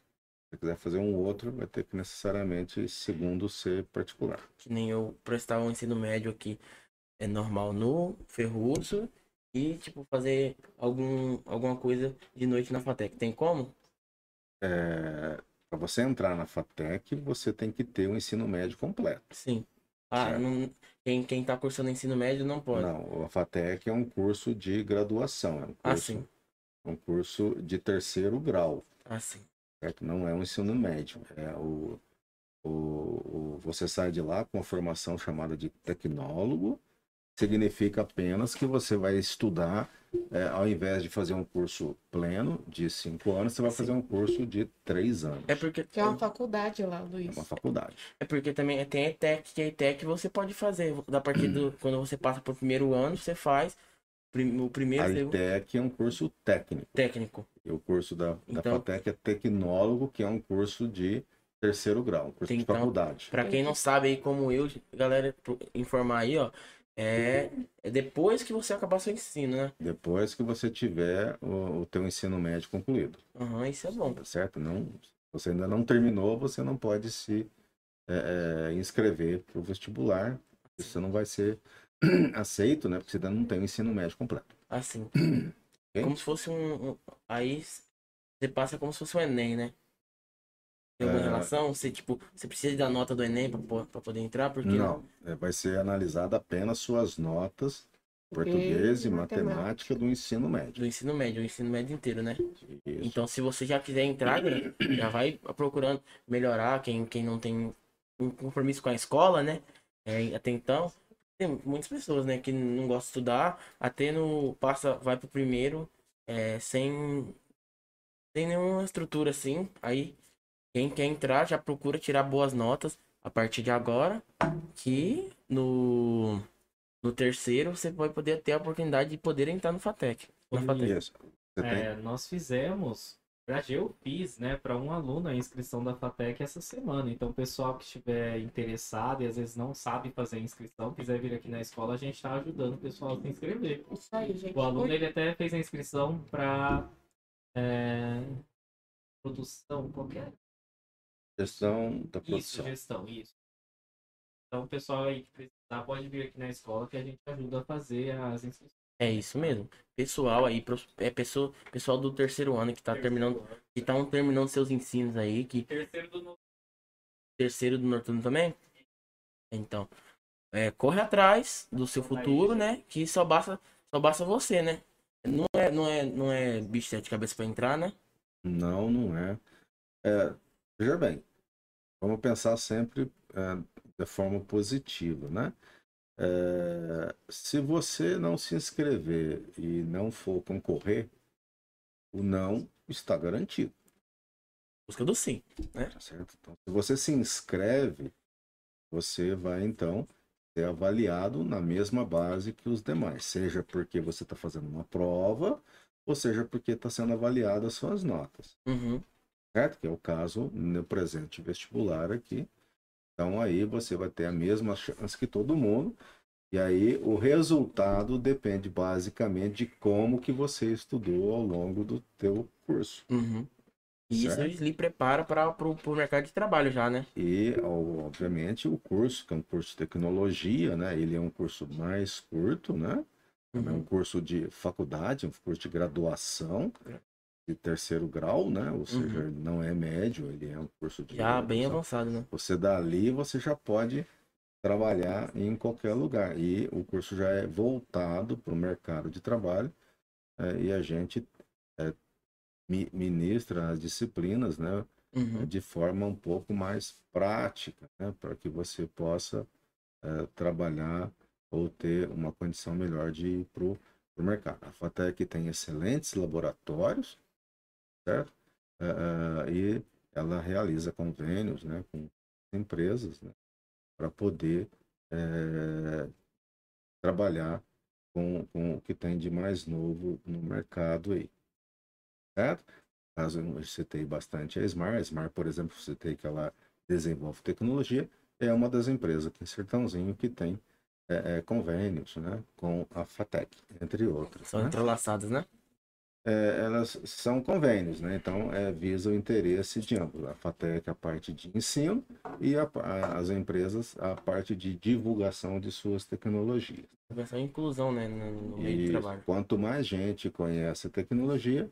você quiser fazer um outro, vai ter que necessariamente, segundo, ser particular. Que nem eu prestar o ensino médio aqui é normal no Ferruço e, tipo, fazer algum, alguma coisa de noite na FATEC. Tem como? É, Para você entrar na FATEC, você tem que ter o ensino médio completo. Sim. Ah, não, quem, quem tá cursando ensino médio não pode. Não, a FATEC é um curso de graduação, é um Ah, curso, sim. um curso de terceiro grau. Ah, sim. certo? Não é um ensino médio. É o, o, o- você sai de lá com a formação chamada de tecnólogo. Significa apenas que você vai estudar, é, ao invés de fazer um curso pleno de cinco anos, você vai fazer um curso de três anos. É porque, Que é uma faculdade lá, É Luiz. uma faculdade. é porque também tem a ETEC, que a ETEC você pode fazer. Da partir do. [CLEARS THROAT] Quando você passa pro primeiro ano, você faz o primeiro A e ITEC é um curso técnico. técnico. E o curso da, da Então- FATEC é tecnólogo, que é um curso de terceiro grau, um curso Tem, de então, faculdade. Pra quem não sabe aí, como eu, galera, informar aí, ó. É, é depois que você acabar seu ensino, né? Depois que você tiver o, o teu ensino médio concluído. Aham, isso é bom. tá certo? Não, você ainda não terminou, você não pode se é, é, inscrever para o vestibular. Você não vai ser [CLEARS THROAT] aceito, né? Porque você ainda não tem o ensino médio completo. Assim. [CLEARS THROAT] Ok? Como se fosse um, um- Aí você passa como se fosse um Enem, né? Alguma É. relação? Você, tipo, você precisa da nota do Enem pra poder entrar? Porque Não, é, vai ser analisada apenas suas notas português e matemática do ensino médio. do ensino médio, o ensino médio inteiro, né? Isso. Então, se você já quiser entrar, né, já vai procurando melhorar. Quem, quem não tem um compromisso com a escola, né? É, até então, tem muitas pessoas, né, que não gostam de estudar, até no passa, vai pro primeiro é, sem, sem nenhuma estrutura assim. Aí, quem quer entrar já procura tirar boas notas a partir de agora, que no, no terceiro você vai poder ter a oportunidade de poder entrar no FATEC. Na FATEC. Isso. Você tem- É, nós fizemos, pra eu fiz, né, para um aluno a inscrição da FATEC essa semana. Então, o pessoal que estiver interessado e às vezes não sabe fazer a inscrição, quiser vir aqui na escola, a gente está ajudando o pessoal a se inscrever. Isso aí, gente. O aluno ele até fez a inscrição para produção, qualquer Gestão da isso, produção. gestão, isso. Então, o pessoal aí que precisar pode vir aqui na escola que a gente ajuda a fazer as inscrições. É isso mesmo. Pessoal aí, é pessoa, pessoal do terceiro ano que tá terminando, que estão terminando seus ensinos aí, que Terceiro do terceiro do noturno também. Então, é, corre atrás do seu futuro, né? Que só basta, só basta você, né? Não é, não é, não é bicho de sete cabeças pra entrar, né? Não, não é. É, Veja bem, vamos pensar sempre é, de forma positiva, né? É, se você não se inscrever e não for concorrer, o não está garantido, Busca do sim. tá certo? Então, se você se inscreve, você vai então ser avaliado na mesma base que os demais, seja porque você está fazendo uma prova, ou seja porque está sendo avaliado as suas notas Uhum. Que é o caso no presente vestibular aqui. Então aí você vai ter a mesma chance que todo mundo E aí o resultado depende basicamente de como que você estudou ao longo do teu curso. Uhum. E isso lhe prepara para o mercado de trabalho já, né? E, obviamente, o curso, que é um curso de tecnologia, né? Ele é um curso mais curto, né? É um Uhum. curso de faculdade, um curso de graduação de terceiro grau, né? Ou seja, Uhum. não é médio, ele é um curso de Já bem avançado, né? Você dali, você já pode trabalhar em qualquer lugar. E o curso já é voltado para o mercado de trabalho eh, e a gente mi- ministra as disciplinas, né? Uhum. de forma um pouco mais prática, né? Para que você possa eh, trabalhar ou ter uma condição melhor de ir para o mercado. A FATEC tem excelentes laboratórios, certo? Eh, e ela realiza convênios né, com empresas né, para poder eh, trabalhar com, com o que tem de mais novo no mercado aí. Certo? Caso eu citei bastante a Smart, a Smart, por exemplo, citei que ela desenvolve tecnologia, é uma das empresas aqui em Sertãozinho que tem eh, eh, convênios né, com a FATEC, entre outras. São né? entrelaçadas, né? É, elas são convênios, né? Então, é, visa o interesse de ambos. A FATEC, a parte de ensino, e a- a- as empresas, a parte de divulgação de suas tecnologias. Essa inclusão, né? No, no meio de E trabalho. quanto mais gente conhece a tecnologia,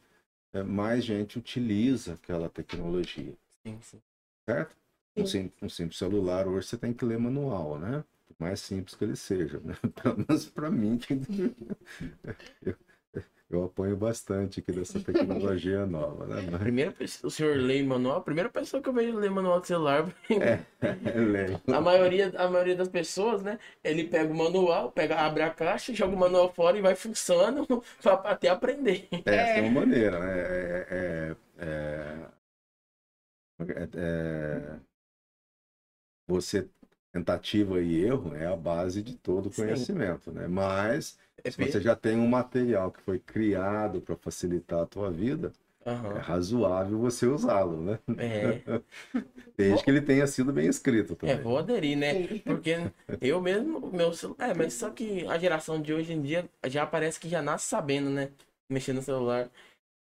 é, mais gente utiliza aquela tecnologia, Sim, sim. certo? Um, Sim. sim- um simples celular, hoje você tem que ler manual, né? Por mais simples que ele seja, né? [LAUGHS] Pelo menos para mim, que [LAUGHS] eu, eu apanho bastante aqui dessa tecnologia [LAUGHS] nova, né? Mas- Primeira pessoa, o senhor lê manual, a primeira pessoa que eu vejo ler manual de celular, [LAUGHS] É, leio. a maioria, a maioria das pessoas, né? Ele pega o manual, pega, abre a caixa, joga o manual fora e vai funcionando [LAUGHS] pra, até aprender. É, tem uma maneira, né? É, é, é, é, é, você, tentativa e erro é a base de todo Sim. conhecimento, né? Mas, É você já tem um material que foi criado para facilitar a tua vida, é Aham. razoável você usá-lo, né? É, [LAUGHS] Desde que ele tenha sido bem escrito é, também. vou aderir, né? [LAUGHS] Porque eu mesmo, meu celular. É, mas só que a geração de hoje em dia já parece que já nasce sabendo, né? Mexer no celular.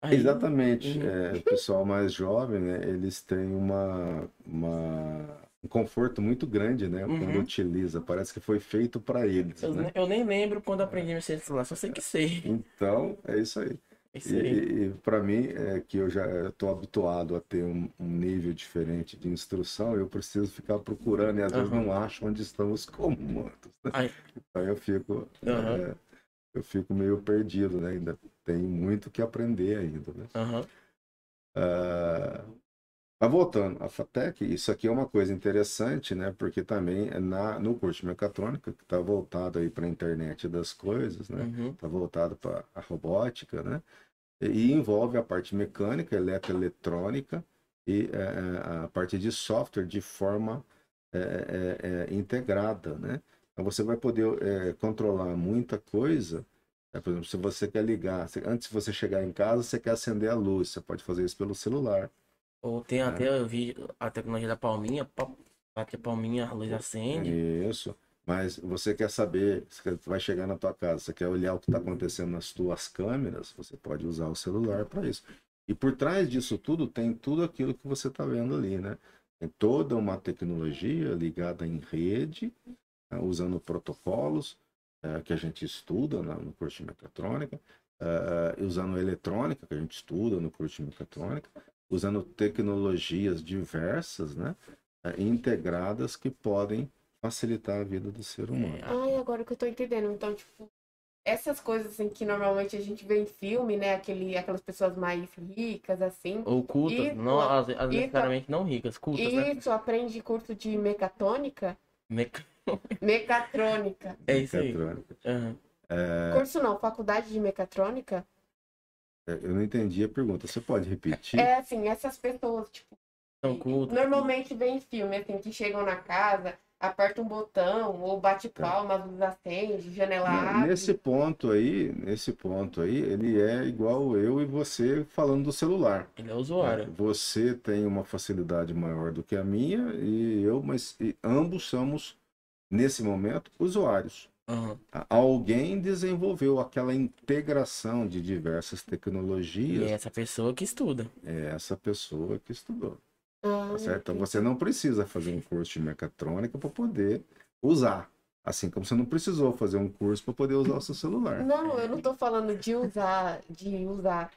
Aí- Exatamente. Uhum. É, o pessoal mais jovem, né, eles têm uma, uma- um conforto muito grande, né, quando Uhum. utiliza. Parece que foi feito para eles, Eu, né? eu nem lembro quando aprendi a mexer no celular, só sei que sei. Então, é isso aí. Isso E, aí. para mim, é que eu já estou habituado a ter um, um nível diferente de instrução, eu preciso ficar procurando e às vezes Aham. não acho onde estão os comandos. né? Aí. Então eu fico, Aham. é, eu fico meio perdido, né? Ainda tem muito que aprender ainda, né? Aham. Ah, Mas voltando, a FATEC, isso aqui é uma coisa interessante, né? Porque também é na, no curso de mecatrônica, que está voltado aí para a internet das coisas, né? Uhum. Está voltado para a robótica, né? E, e envolve a parte mecânica, eletroeletrônica e eh, a parte de software de forma eh, eh, eh, integrada, né? Então você vai poder controlar muita coisa. né? Por exemplo, se você quer ligar, antes de você chegar em casa, você quer acender a luz, você pode fazer isso pelo celular. Ou tem até, eu vi a tecnologia da palminha, pa- bate a palminha, a luz acende. Isso. Mas você quer saber, você vai chegar na tua casa, você quer olhar o que está acontecendo nas tuas câmeras, você pode usar o celular para isso. E por trás disso tudo tem tudo aquilo que você está vendo ali, né? Tem toda uma tecnologia ligada em rede, né, usando protocolos eh, que a gente estuda na- no curso de mecatrônica, e usando eletrônica que a gente estuda no curso de mecatrônica, usando tecnologias diversas, né? eh, integradas que podem facilitar a vida do ser humano. É, Ai, agora que eu tô entendendo. Então, tipo, essas coisas assim que normalmente a gente vê em filme, né? Aquele, aquelas pessoas mais ricas, assim. Ou cultas, Isso, não, as, as isso. necessariamente não ricas, cultas, né? Isso, aprende curso de mecatrônica. Meca- [LAUGHS] Mecatrônica. É isso aí. Mecatrônica. Aham. Curso não, faculdade de mecatrônica. É, Eu não entendi a pergunta. Você pode repetir? É assim, essas pessoas, tipo, São cultas. normalmente vê em filme, assim, que chegam na casa, aperta um botão, ou bate palma, as luzes acende, janela Não, abre. Nesse ponto aí, nesse ponto aí, ele é igual eu e você falando do celular. Ele é usuário. Você tem uma facilidade maior do que a minha e eu, mas e ambos somos, nesse momento, usuários. A- Alguém desenvolveu aquela integração de diversas E tecnologias. é essa pessoa que estuda. É essa pessoa que estudou. Ah, Tá certo? Então você não precisa fazer um curso de mecatrônica para poder usar. Assim como você não precisou fazer um curso para poder usar o seu celular. Não, eu não tô falando de usar, de usar.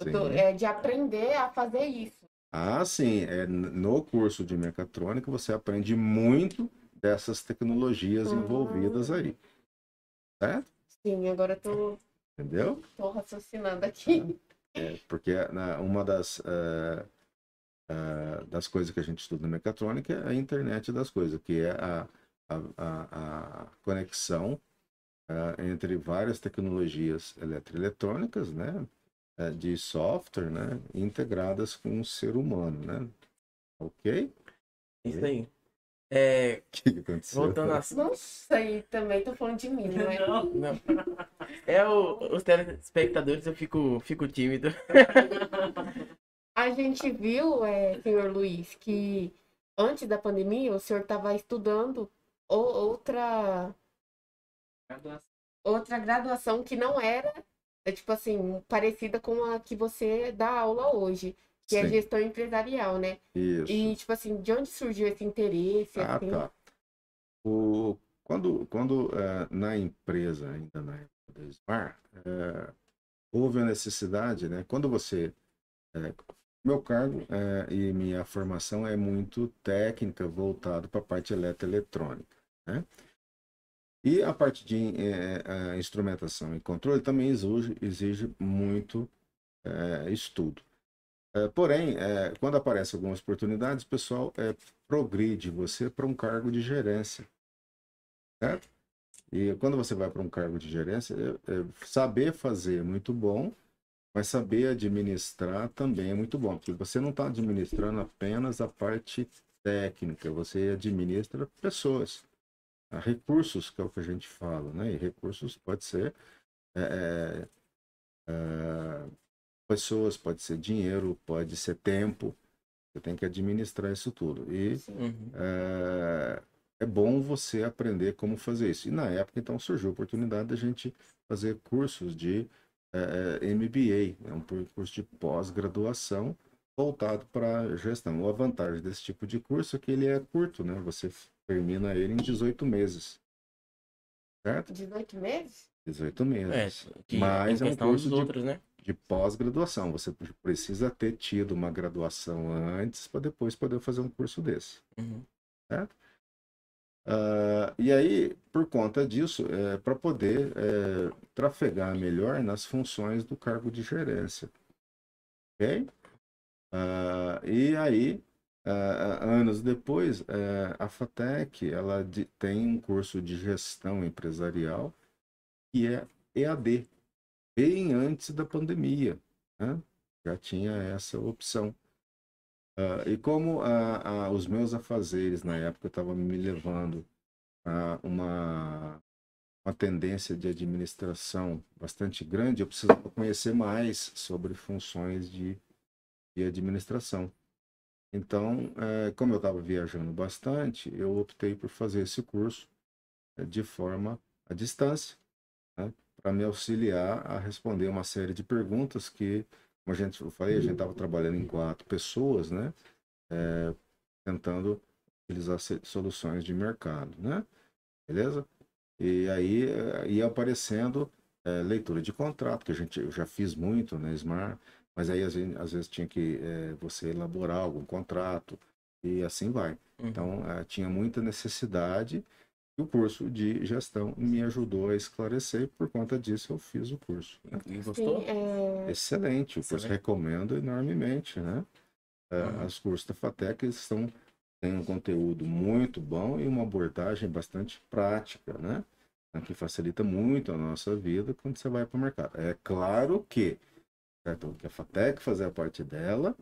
Eu tô- é de aprender a fazer isso. Ah, sim. É, no curso de mecatrônica você aprende muito dessas tecnologias Ah. envolvidas aí. Certo? Sim, agora eu tô, Entendeu? tô raciocinando aqui. É, porque na- uma das, eh, eh, das coisas que a gente estuda na mecatrônica é a internet das coisas, que é a, a, a, a conexão eh, entre várias tecnologias eletroeletrônicas, né? de software, né? Integradas com o ser humano, né? Ok? Isso aí. É, O [LAUGHS] que, que aconteceu? voltando a Não sei também, tô falando de mim, não é? Não. Não. É o, os telespectadores, eu fico, fico tímido. [LAUGHS] A gente viu, é, senhor Luiz, que antes da pandemia o senhor estava estudando outra, outra graduação que não era, é, tipo assim, parecida com a que você dá aula hoje, que é Sim, gestão empresarial, né? isso. E, tipo assim, de onde surgiu esse interesse? Ah, assim? tá. O, quando quando eh, na empresa, ainda na época da Smar, eh, houve a necessidade, né? Quando você. eh, meu cargo eh, e minha formação é muito técnica, voltado para a parte eletroeletrônica, né? E a parte de eh, instrumentação e controle também exige, exige muito estudo. Eh, porém, eh, quando aparecem algumas oportunidades, o pessoal eh, progride você para um cargo de gerência. Certo? E quando você vai para um cargo de gerência, é- é saber fazer é muito bom, mas saber administrar também é muito bom, porque você não está administrando apenas a parte técnica, você administra pessoas, Ah, recursos, que é o que a gente fala, né? E recursos pode ser é, é, é, pessoas, pode ser dinheiro, pode ser tempo, você tem que administrar isso tudo. E. Uhum. é, é bom você aprender como fazer isso. E na época, então, surgiu a oportunidade da gente fazer cursos de é, é, MBA, é um curso de pós-graduação voltado para gestão. A vantagem desse tipo de curso é que ele é curto, né? Você termina ele em 18 meses. Certo? 18 meses? 18 É, meses. que Mas em é um questão curso dos de- outros, né? De pós-graduação. Você precisa ter tido uma graduação antes para depois poder fazer um curso desse. Uhum. Ah, e aí, por conta disso, para poder é, trafegar melhor nas funções do cargo de gerência. Ok? Ah, e aí, ah, anos depois, eh, a FATEC ela de- tem um curso de gestão empresarial que é EAD, bem antes da pandemia. né? Já tinha essa opção. Ah, e como os meus afazeres na época estavam me levando a uma, uma tendência de administração bastante grande, eu precisava conhecer mais sobre funções de, de administração. Então, eh, como eu estava viajando bastante, eu optei por fazer esse curso eh, de forma à distância, para me auxiliar a responder uma série de perguntas que, como a gente eu falei, a gente estava trabalhando em quatro pessoas, né? Eh, tentando utilizar soluções de mercado, né? Beleza? E aí eh, ia aparecendo eh, leitura de contrato, que a gente eu já fiz muito na Smart, mas aí às vezes, às vezes tinha que eh, você elaborar algum contrato e assim vai. Uhum. Então tinha muita necessidade o curso de gestão me ajudou a esclarecer e por conta disso eu fiz o curso. né? E gostou? Sim, é... Excelente, o curso Excelente. recomendo enormemente, né? Uhum. Os cursos da FATEC são, têm um conteúdo muito bom e uma abordagem bastante prática, né? Eh, Que facilita muito a nossa vida quando você vai para o mercado. É claro que, certo? que a FATEC fazer a parte dela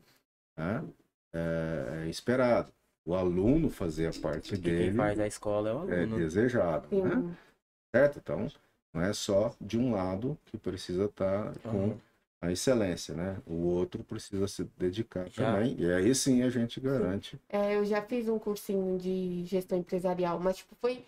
né? é, é esperado. O aluno fazer a parte Que quem dele faz a escola é o é aluno. desejado, né? Sim. Certo? Então, não é só de um lado que precisa estar com Uhum. a excelência, né? O outro precisa se dedicar Já. também. E aí sim a gente garante. É, eu já fiz um cursinho de gestão empresarial, mas tipo, foi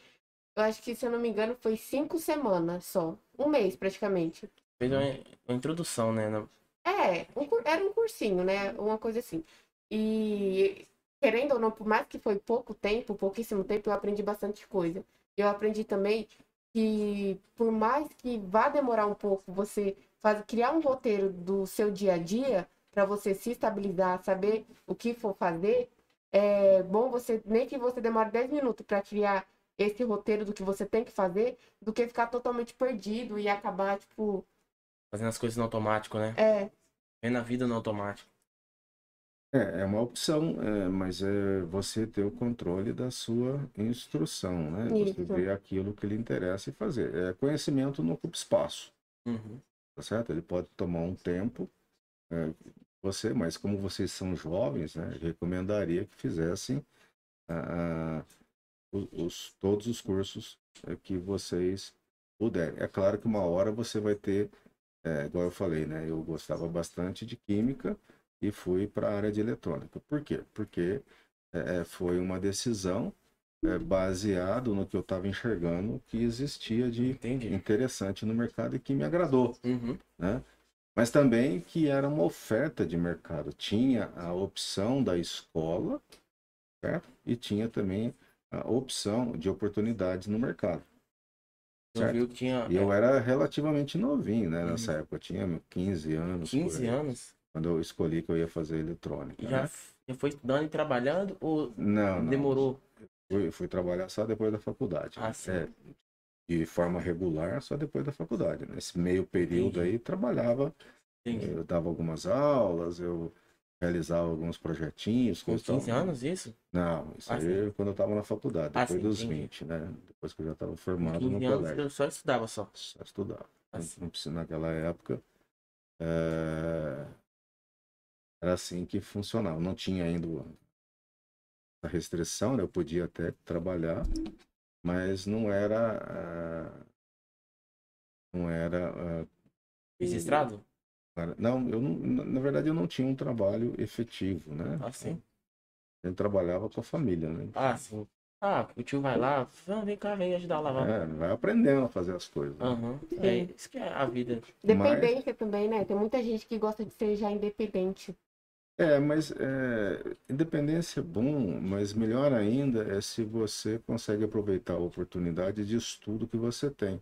eu acho que, se eu não me engano, foi cinco semanas só. Um mês, praticamente. Fez uma, uma introdução, né? na- É, um era um cursinho, né? Uma coisa assim. E querendo ou não, por mais que foi pouco tempo, pouquíssimo tempo, eu aprendi bastante coisa. Eu aprendi também que por mais que vá demorar um pouco você faz, criar um roteiro do seu dia a dia para você se estabilizar, saber o que for fazer, é bom você, nem que você demore 10 minutos para criar esse roteiro do que você tem que fazer, do que ficar totalmente perdido e acabar, tipo, Fazendo as coisas no automático, né? é, Vendo a vida no automático. É, é uma opção, é, mas é você ter o controle da sua instrução, né? Você Isso. ver aquilo que lhe interessa e fazer. É, conhecimento não ocupa espaço, Uhum. tá certo? Ele pode tomar um tempo, é, você, mas como vocês são jovens, né? Recomendaria que fizessem ah, ah, os, os- todos os cursos é, que vocês puderem. É claro que uma hora você vai ter, é, igual eu falei, né? Eu gostava bastante de química e fui para a área de eletrônica. Por quê? Porque é, é, foi uma decisão é, baseado no que eu estava enxergando que existia de Entendi. interessante no mercado e que me agradou Uhum. né? Mas também que era uma oferta de mercado. Tinha a opção da escola, certo? E tinha também a opção de oportunidades no mercado. Eu Certo. tinha E eu é, era relativamente novinho, né? Nessa Uhum. época, eu tinha 15 anos. por 15 aí, anos. Quando eu escolhi que eu ia fazer eletrônica. E já, né? já foi estudando e trabalhando ou Não, não. demorou? Fui, fui trabalhar só depois da faculdade. Ah, sim. É, de forma regular, só depois da faculdade. Nesse meio período Entendi. aí, trabalhava Entendi. Eu dava algumas aulas, eu realizava alguns projetinhos. Com coisa e tal. 15 anos isso? Não, isso Ah, aí quando eu estava na faculdade, Ah, depois sim, dos entendi. 20, né? Depois que eu já estava formado no 15 anos colégio. eu só estudava só. Só estudava. Ah, Não- sim. não precisa- naquela época, é, era assim que funcionava. Não tinha ainda a restrição, né? Eu podia até trabalhar, mas não era... ah, Não era ah, Registrado? Não, eu não, na verdade eu não tinha um trabalho efetivo, né? Ah, sim. Eu trabalhava com a família, né? Ah, sim. Ah, o tio vai lá, vem cá, vem ajudar a lavar. É, vai aprendendo a fazer as coisas. Aham. É isso que é a vida. Dependência também, né? Tem muita gente que gosta de ser já independente. É, mas é, independência é bom, mas melhor ainda é se você consegue aproveitar a oportunidade de estudo que você tem.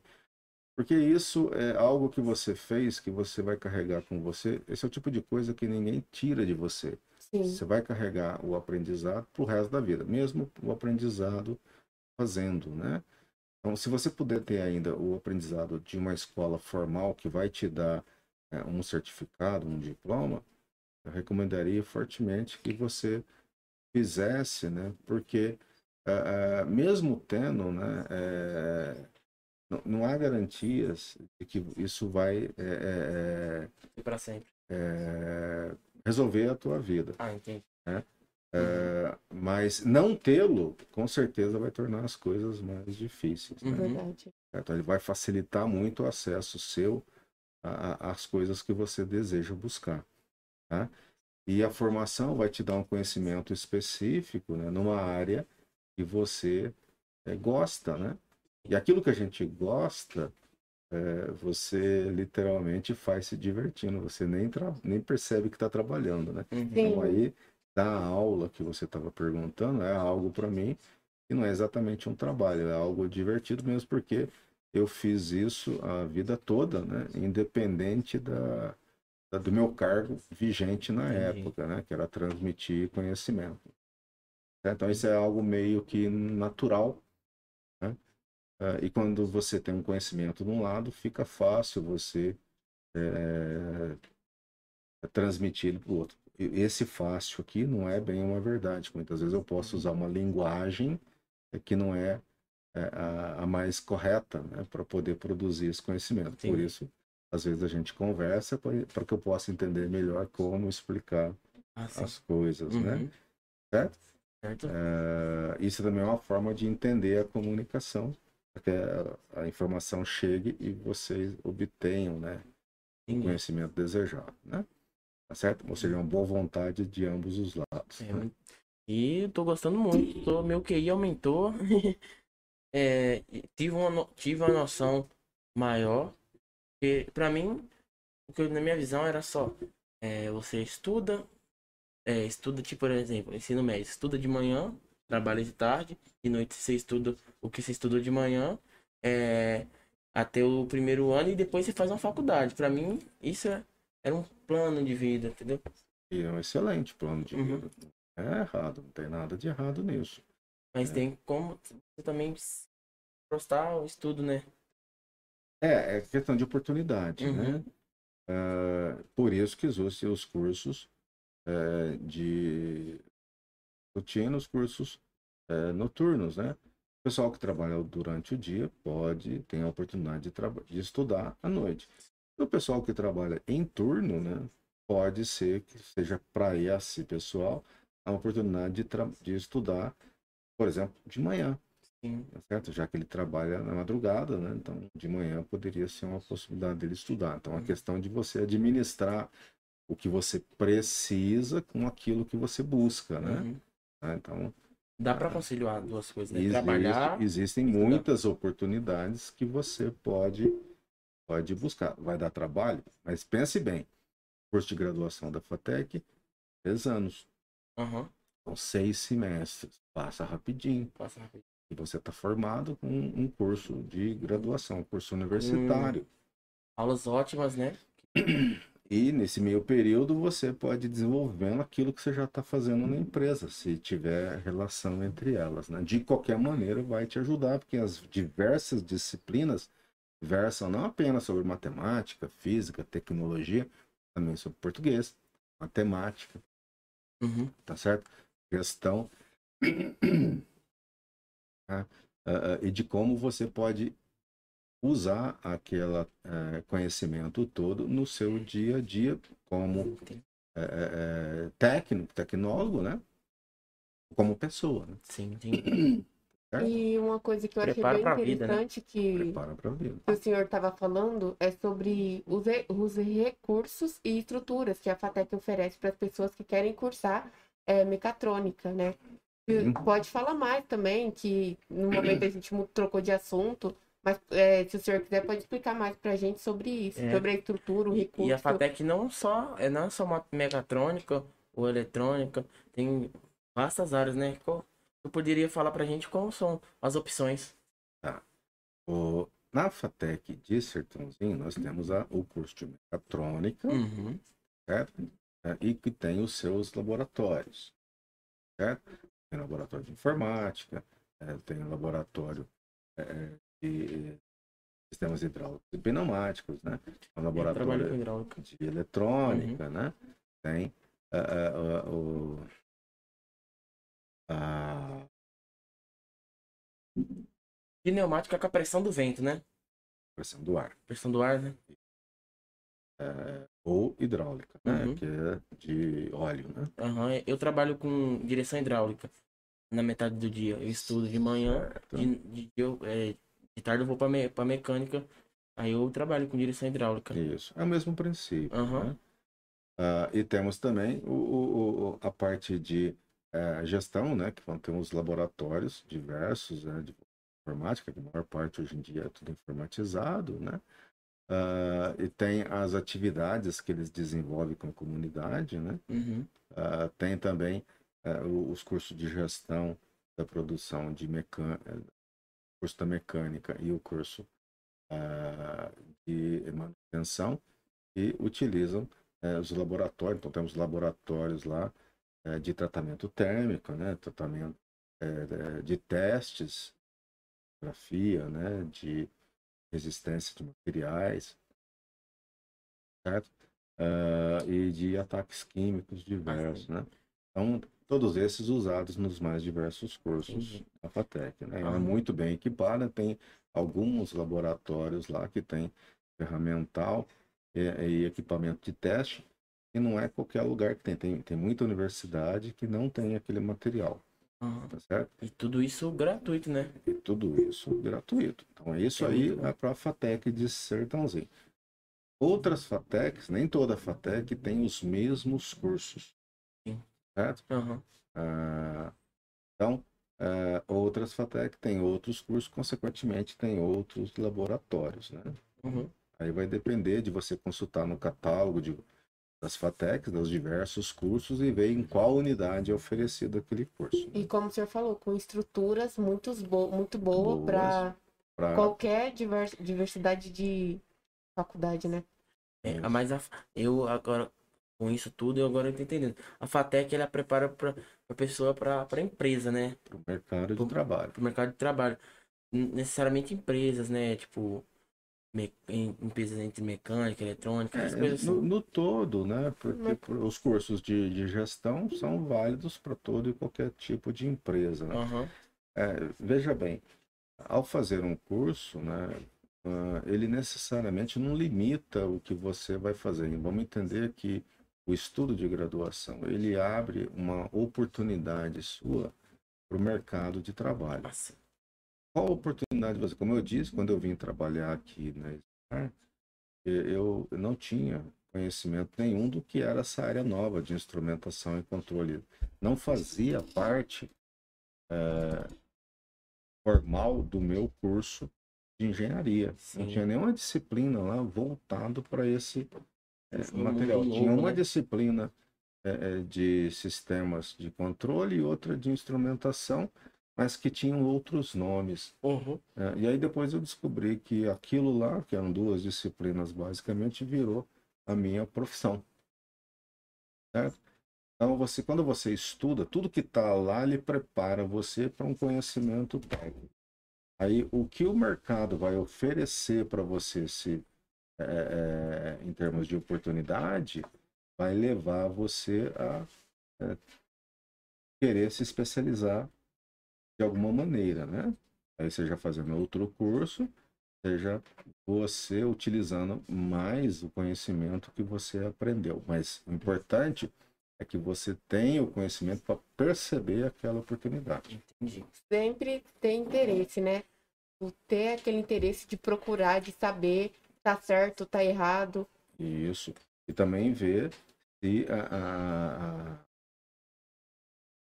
Porque isso é algo que você fez, que você vai carregar com você. Esse é o tipo de coisa que ninguém tira de você. Sim. Você vai carregar o aprendizado para o resto da vida, mesmo o aprendizado fazendo, né? Então, se você puder ter ainda o aprendizado de uma escola formal que vai te dar é, um certificado, um diploma, eu recomendaria fortemente que você fizesse, né? Porque ah, ah, mesmo tendo, né? é, não, não há garantias de que isso vai é, pra sempre. é, resolver a tua vida. Ah, entendi. É, mas não tê-lo, com certeza, vai tornar as coisas mais difíceis. né? Uhum. Verdade. Então, ele vai facilitar muito o acesso seu às coisas que você deseja buscar. Tá? E a formação vai te dar um conhecimento específico né, numa área que você eh, gosta, né? E aquilo que a gente gosta, eh, você literalmente faz se divertindo, você nem, tra- nem percebe que está trabalhando, né? Uhum. Sim. Então aí, da aula que você estava perguntando, é algo para mim que não é exatamente um trabalho, é algo divertido mesmo porque eu fiz isso a vida toda, né? Independente da- do meu cargo vigente na Entendi. época, né? Que era transmitir conhecimento. Então isso é algo meio que natural, né? Ah, E quando você tem um conhecimento de um lado, fica fácil você eh, transmitir ele para o outro. Esse fácil aqui não é bem uma verdade. Muitas vezes eu posso usar uma linguagem eh, que não é eh, a, mais correta né, para poder produzir esse conhecimento. Por Entendi. isso, às vezes a gente conversa para que eu possa entender melhor como explicar Ah, as coisas, né? Uhum. Certo? Certo? Eh, isso também é uma forma de entender a comunicação, para que a, a informação chegue e vocês obtenham né, o conhecimento desejado, né? Tá certo? Ou seja, uma boa vontade de ambos os lados. É, né? E tô gostando muito. Tô, meu QI aumentou. [LAUGHS] é, tive, uma, tive uma noção maior. Porque, pra mim, o que eu- na minha visão era só: é, você estuda, é, estuda, tipo, por exemplo, ensino médio, estuda de manhã, trabalha de tarde, de noite você estuda o que você estudou de manhã, é, até o primeiro ano e depois você faz uma faculdade. Pra mim, isso é- era um plano de vida, entendeu? E é um excelente plano de Uhum. vida. É errado, não tem nada de errado nisso. Mas É. tem como você também gostar o estudo, né? É, é questão de oportunidade, Uhum. né? Ah, por isso que existem os cursos eh, de rotina, os cursos eh, noturnos, né? O pessoal que trabalha durante o dia pode ter a oportunidade de, de estudar à noite. E o pessoal que trabalha em turno, né? Pode ser que seja para esse pessoal a oportunidade de, de estudar, por exemplo, de manhã. Tá certo? Já que ele trabalha na madrugada, né? Então, de manhã poderia ser uma possibilidade dele estudar. Então, a Uhum. questão de você administrar o que você precisa com aquilo que você busca, né? Uhum. Tá? Então, Dá pra conciliar duas coisas, né? existe- Trabalhar. existem estudar. muitas oportunidades que você pode, pode buscar. Vai dar trabalho, mas pense bem. Curso de graduação da FATEC, 10 anos. Aham. São seis semestres. Passa rapidinho. Passa rápido. E você está formado com um curso de graduação, um curso universitário. Aulas ótimas, né? E nesse meio período você pode ir desenvolvendo aquilo que você já está fazendo na empresa, se tiver relação entre elas. Né? De qualquer maneira, vai te ajudar, porque as diversas disciplinas versam não apenas sobre matemática, física, tecnologia, também sobre português, matemática, Uhum. tá certo? Gestão. Ah, e de como você pode usar aquele conhecimento todo no seu dia a dia como eh, técnico, tecnólogo, né? Como pessoa, né? Sim, sim. [CLEARS THROAT] E uma coisa que eu achei Prepara bem pra vida, né? interessante que, que o senhor estava falando é sobre os, os recursos e estruturas que a FATEC oferece para as pessoas que querem cursar é, mecatrônica, né? Sim. Pode falar mais também, que no momento a gente trocou de assunto, mas é, se o senhor quiser pode explicar mais para a gente sobre isso, É. sobre a estrutura, o recurso. E a FATEC não só é não só uma mecatrônica ou eletrônica, tem vastas áreas, né? Tu poderia falar pra gente quais são as opções? O, na FATEC de Sertãozinho, nós temos a, o curso de mecatrônica, Uhum. certo? É, e que tem os seus laboratórios, certo? Tem laboratório de informática, é, tem laboratório é, de sistemas hidráulicos e pneumáticos, né? Tem um laboratório de eletrônica, né? Tem ah, ah, o a Pneumática com a pressão do vento, né? pressão do ar. Pressão do ar, né? Ou hidráulica, né? Uhum. Que é de óleo, né? Aham, Eu trabalho com direção hidráulica na metade do dia. Eu estudo de manhã, Certo. de, de, eu, é, de tarde eu vou pra, me, pra mecânica. Aí eu trabalho com direção hidráulica. Isso, é o mesmo princípio. Aham. né? Ah, e temos também o, o- o- a parte de eh, gestão, né? Que vão ter uns laboratórios diversos né, de informática, que a maior parte hoje em dia é tudo informatizado, né? Ah, e tem as atividades que eles desenvolvem com a comunidade, né? Uhum. Ah, tem também o- os cursos de gestão da produção de mecânica, curso da mecânica e o curso ah, de manutenção e utilizam eh, os laboratórios. Então temos laboratórios lá de tratamento térmico, né? Tratamento de testes, grafia, né? De resistência de materiais, certo? Ah, e de ataques químicos diversos, né? Então, todos esses usados nos mais diversos cursos Entendi. da FATEC, né? Ela é Aham. muito bem equipada, tem alguns laboratórios lá que tem ferramental e, e equipamento de teste, e não é qualquer lugar que tem. tem. Tem muita universidade que não tem aquele material. Tá certo? E tudo isso gratuito, né? E tudo isso gratuito. Então, isso É aí é para a FATEC de Sertãozinho. Outras FATECs, nem toda FATEC tem os mesmos cursos. Sim. Certo? Aham. Ah, então, É, outras FATEC têm outros cursos, consequentemente tem outros laboratórios, né? Uhum. Aí vai depender de você consultar no catálogo de, das FATECs, dos diversos cursos e ver em qual unidade é oferecido aquele curso. E como o senhor falou, com estruturas muito, bo muito boas Boas. para Pra- qualquer divers- diversidade de faculdade, né? É, mas a, eu agora, com isso tudo, eu agora tô entendendo. A FATEC, ela prepara pra, pra pessoa, pra, pra empresa, né? pro mercado de Pro- trabalho. Pro mercado de trabalho. Necessariamente empresas, né? Tipo, me- em- empresas entre mecânica, eletrônica, essas É, coisas no, assim. no todo, né? Porque os cursos de, de gestão são válidos para todo e qualquer tipo de empresa. né? Aham. É, veja bem, ao fazer um curso, né, ah, ele necessariamente não limita o que você vai fazer. E Vamos entender que o estudo de graduação ele abre uma oportunidade sua para o mercado de trabalho. Nossa. Qual a oportunidade você? Como eu disse, quando eu vim trabalhar aqui na Smart, eu não tinha conhecimento nenhum do que era essa área nova de instrumentação e controle. Não fazia parte eh, formal do meu curso de engenharia. Não Sim. tinha nenhuma disciplina lá voltado para esse um material. Tinha uma né? disciplina eh, de sistemas de controle e outra de instrumentação, mas que tinham outros nomes. Uhum. É, e aí depois eu descobri que aquilo lá, que eram duas disciplinas basicamente, virou a minha profissão. Certo? Então você, quando você estuda, tudo que está lá, ele prepara você para um conhecimento técnico. Aí o que o mercado vai oferecer para você se, é, é, em termos de oportunidade, vai levar você a é, querer se especializar de alguma maneira, né? Aí seja fazendo outro curso, seja você utilizando mais o conhecimento que você aprendeu. Mas o importante é que você tenha o conhecimento para perceber aquela oportunidade. Entendi. Sempre tem interesse, né? O ter aquele interesse de procurar, de saber tá certo, tá errado. Isso. E também ver se a- a-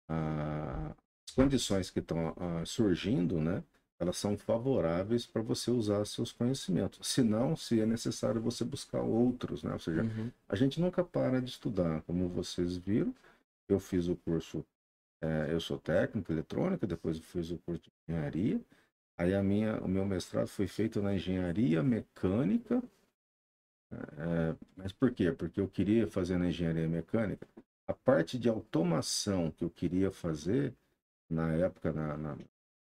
a- condições que estão ah, surgindo, né? Elas são favoráveis para você usar seus conhecimentos. Se não, se é necessário você buscar outros, né? Ou seja, Uhum. a gente nunca para de estudar. Como vocês viram, eu fiz o curso, eh, eu sou técnico eletrônica, depois eu fiz o curso de engenharia. Aí a minha, o meu mestrado foi feito na engenharia mecânica. Eh, mas por quê? Porque eu queria fazer na engenharia mecânica a parte de automação que eu queria fazer na época na, na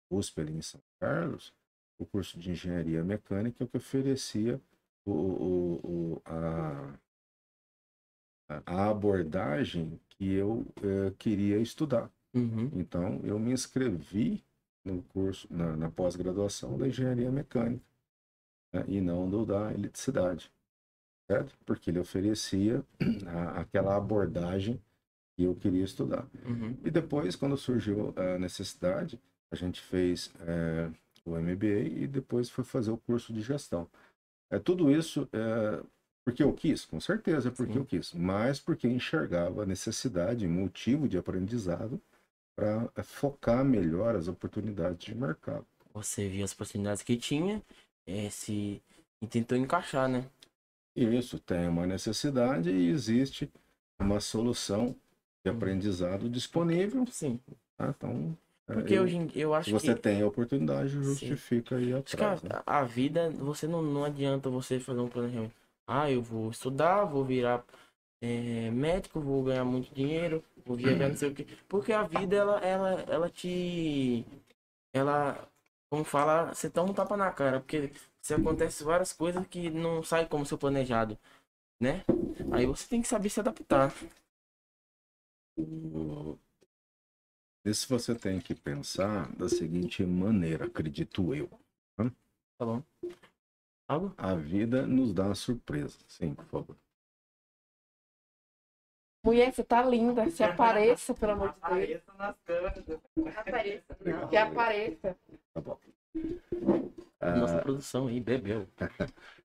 USP ali em São Carlos, o curso de engenharia mecânica que oferecia o, o, o- a, a abordagem que eu eh, queria estudar. Uhum. Então, eu me inscrevi no curso, na, na pós-graduação da engenharia mecânica, né, e não do da eletricidade, certo? Porque ele oferecia [CLEARS THROAT] a- aquela abordagem que eu queria estudar. Uhum. E depois, quando surgiu a necessidade, a gente fez eh, o MBA e depois foi fazer o curso de gestão. É tudo isso é, porque eu quis, com certeza, porque Sim. eu quis, mas porque enxergava a necessidade, motivo de aprendizado para focar melhor as oportunidades de mercado. Você viu as oportunidades que tinha é, se... e tentou encaixar, né? E isso tem uma necessidade e existe uma solução de aprendizado disponível. Sim. tá? Então, é, Porque eu- hoje em eu acho se você que. tem a oportunidade, justifica aí Acho que atrás. né? a, a vida, você não, não adianta você fazer um planejamento. Ah, eu vou estudar, vou virar é, médico, vou ganhar muito dinheiro, vou viajar, não sei o quê. Porque a vida, ela, ela, ela te. Ela, como fala, você toma um tapa na cara. Porque se acontece várias coisas que não sai como seu planejado, né? Aí você tem que saber se adaptar. Isso você tem que pensar da seguinte maneira, acredito eu. Tá bom? Algo? A vida nos dá surpresa. Sim, por favor. Mulher, você tá linda. Se apareça, pelo amor de Deus. Apareça nas câmeras. Apareça. Obrigado. Que apareça. Tá bom. Nossa Ah, produção aí, bebeu. [LAUGHS]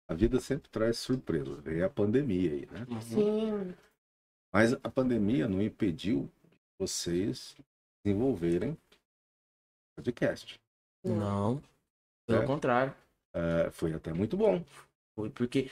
a vida sempre traz surpresa. Veio a pandemia aí, né? Uhum. Sim. Mas a pandemia não impediu vocês desenvolverem podcast. Não. Pelo É. contrário. É, foi até muito bom. Foi porque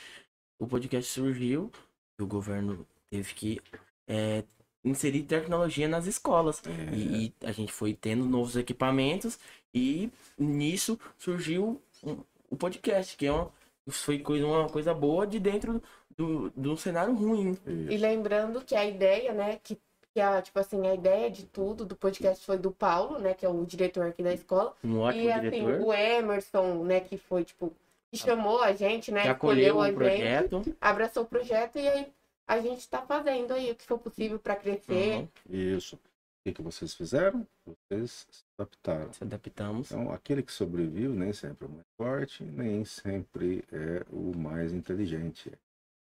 o podcast surgiu e o governo teve que é, inserir tecnologia nas escolas. É, E, e a gente foi tendo novos equipamentos e nisso surgiu um- o podcast, que é uma, foi coisa, uma coisa boa de dentro do, do cenário ruim. E lembrando que a ideia, né, que, que a, tipo assim, a ideia de tudo do podcast foi do Paulo, né, que é o diretor aqui da escola. Um ótimo e assim, diretor o Emerson, né, que foi, tipo, que chamou a gente, né, que acolheu escolheu a o gente, projeto. abraçou o projeto e aí a gente tá fazendo aí o que for possível para crescer. Uhum, Isso. O que, que vocês fizeram? Vocês se adaptaram. se adaptamos. Então, aquele que sobrevive nem sempre é o mais forte, nem sempre é o mais inteligente.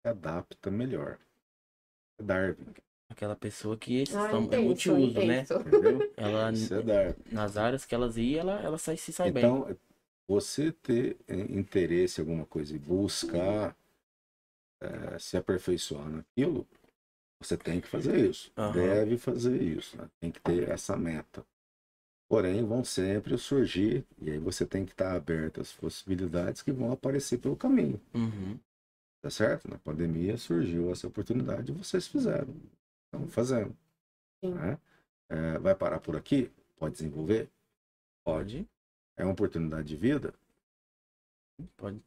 Se adapta melhor. É Darwin, Aquela pessoa que Ah, são, é multiuso, né? entendeu? [LAUGHS] Ela, Isso é Darwin. nas áreas que elas iam, ela, ela sai, se sai bem. Então, você ter eh, interesse em alguma coisa e buscar eh, se aperfeiçoar naquilo, você tem que fazer isso. Aham. Deve fazer isso. né? Tem que ter essa meta. Porém, vão sempre surgir, e aí você tem que estar aberto às possibilidades que vão aparecer pelo caminho. Uhum. Tá certo? Na pandemia surgiu essa oportunidade e vocês fizeram. Estão fazendo. Sim. né? Eh, vai parar por aqui? Pode desenvolver? Pode. É uma oportunidade de vida? Pode.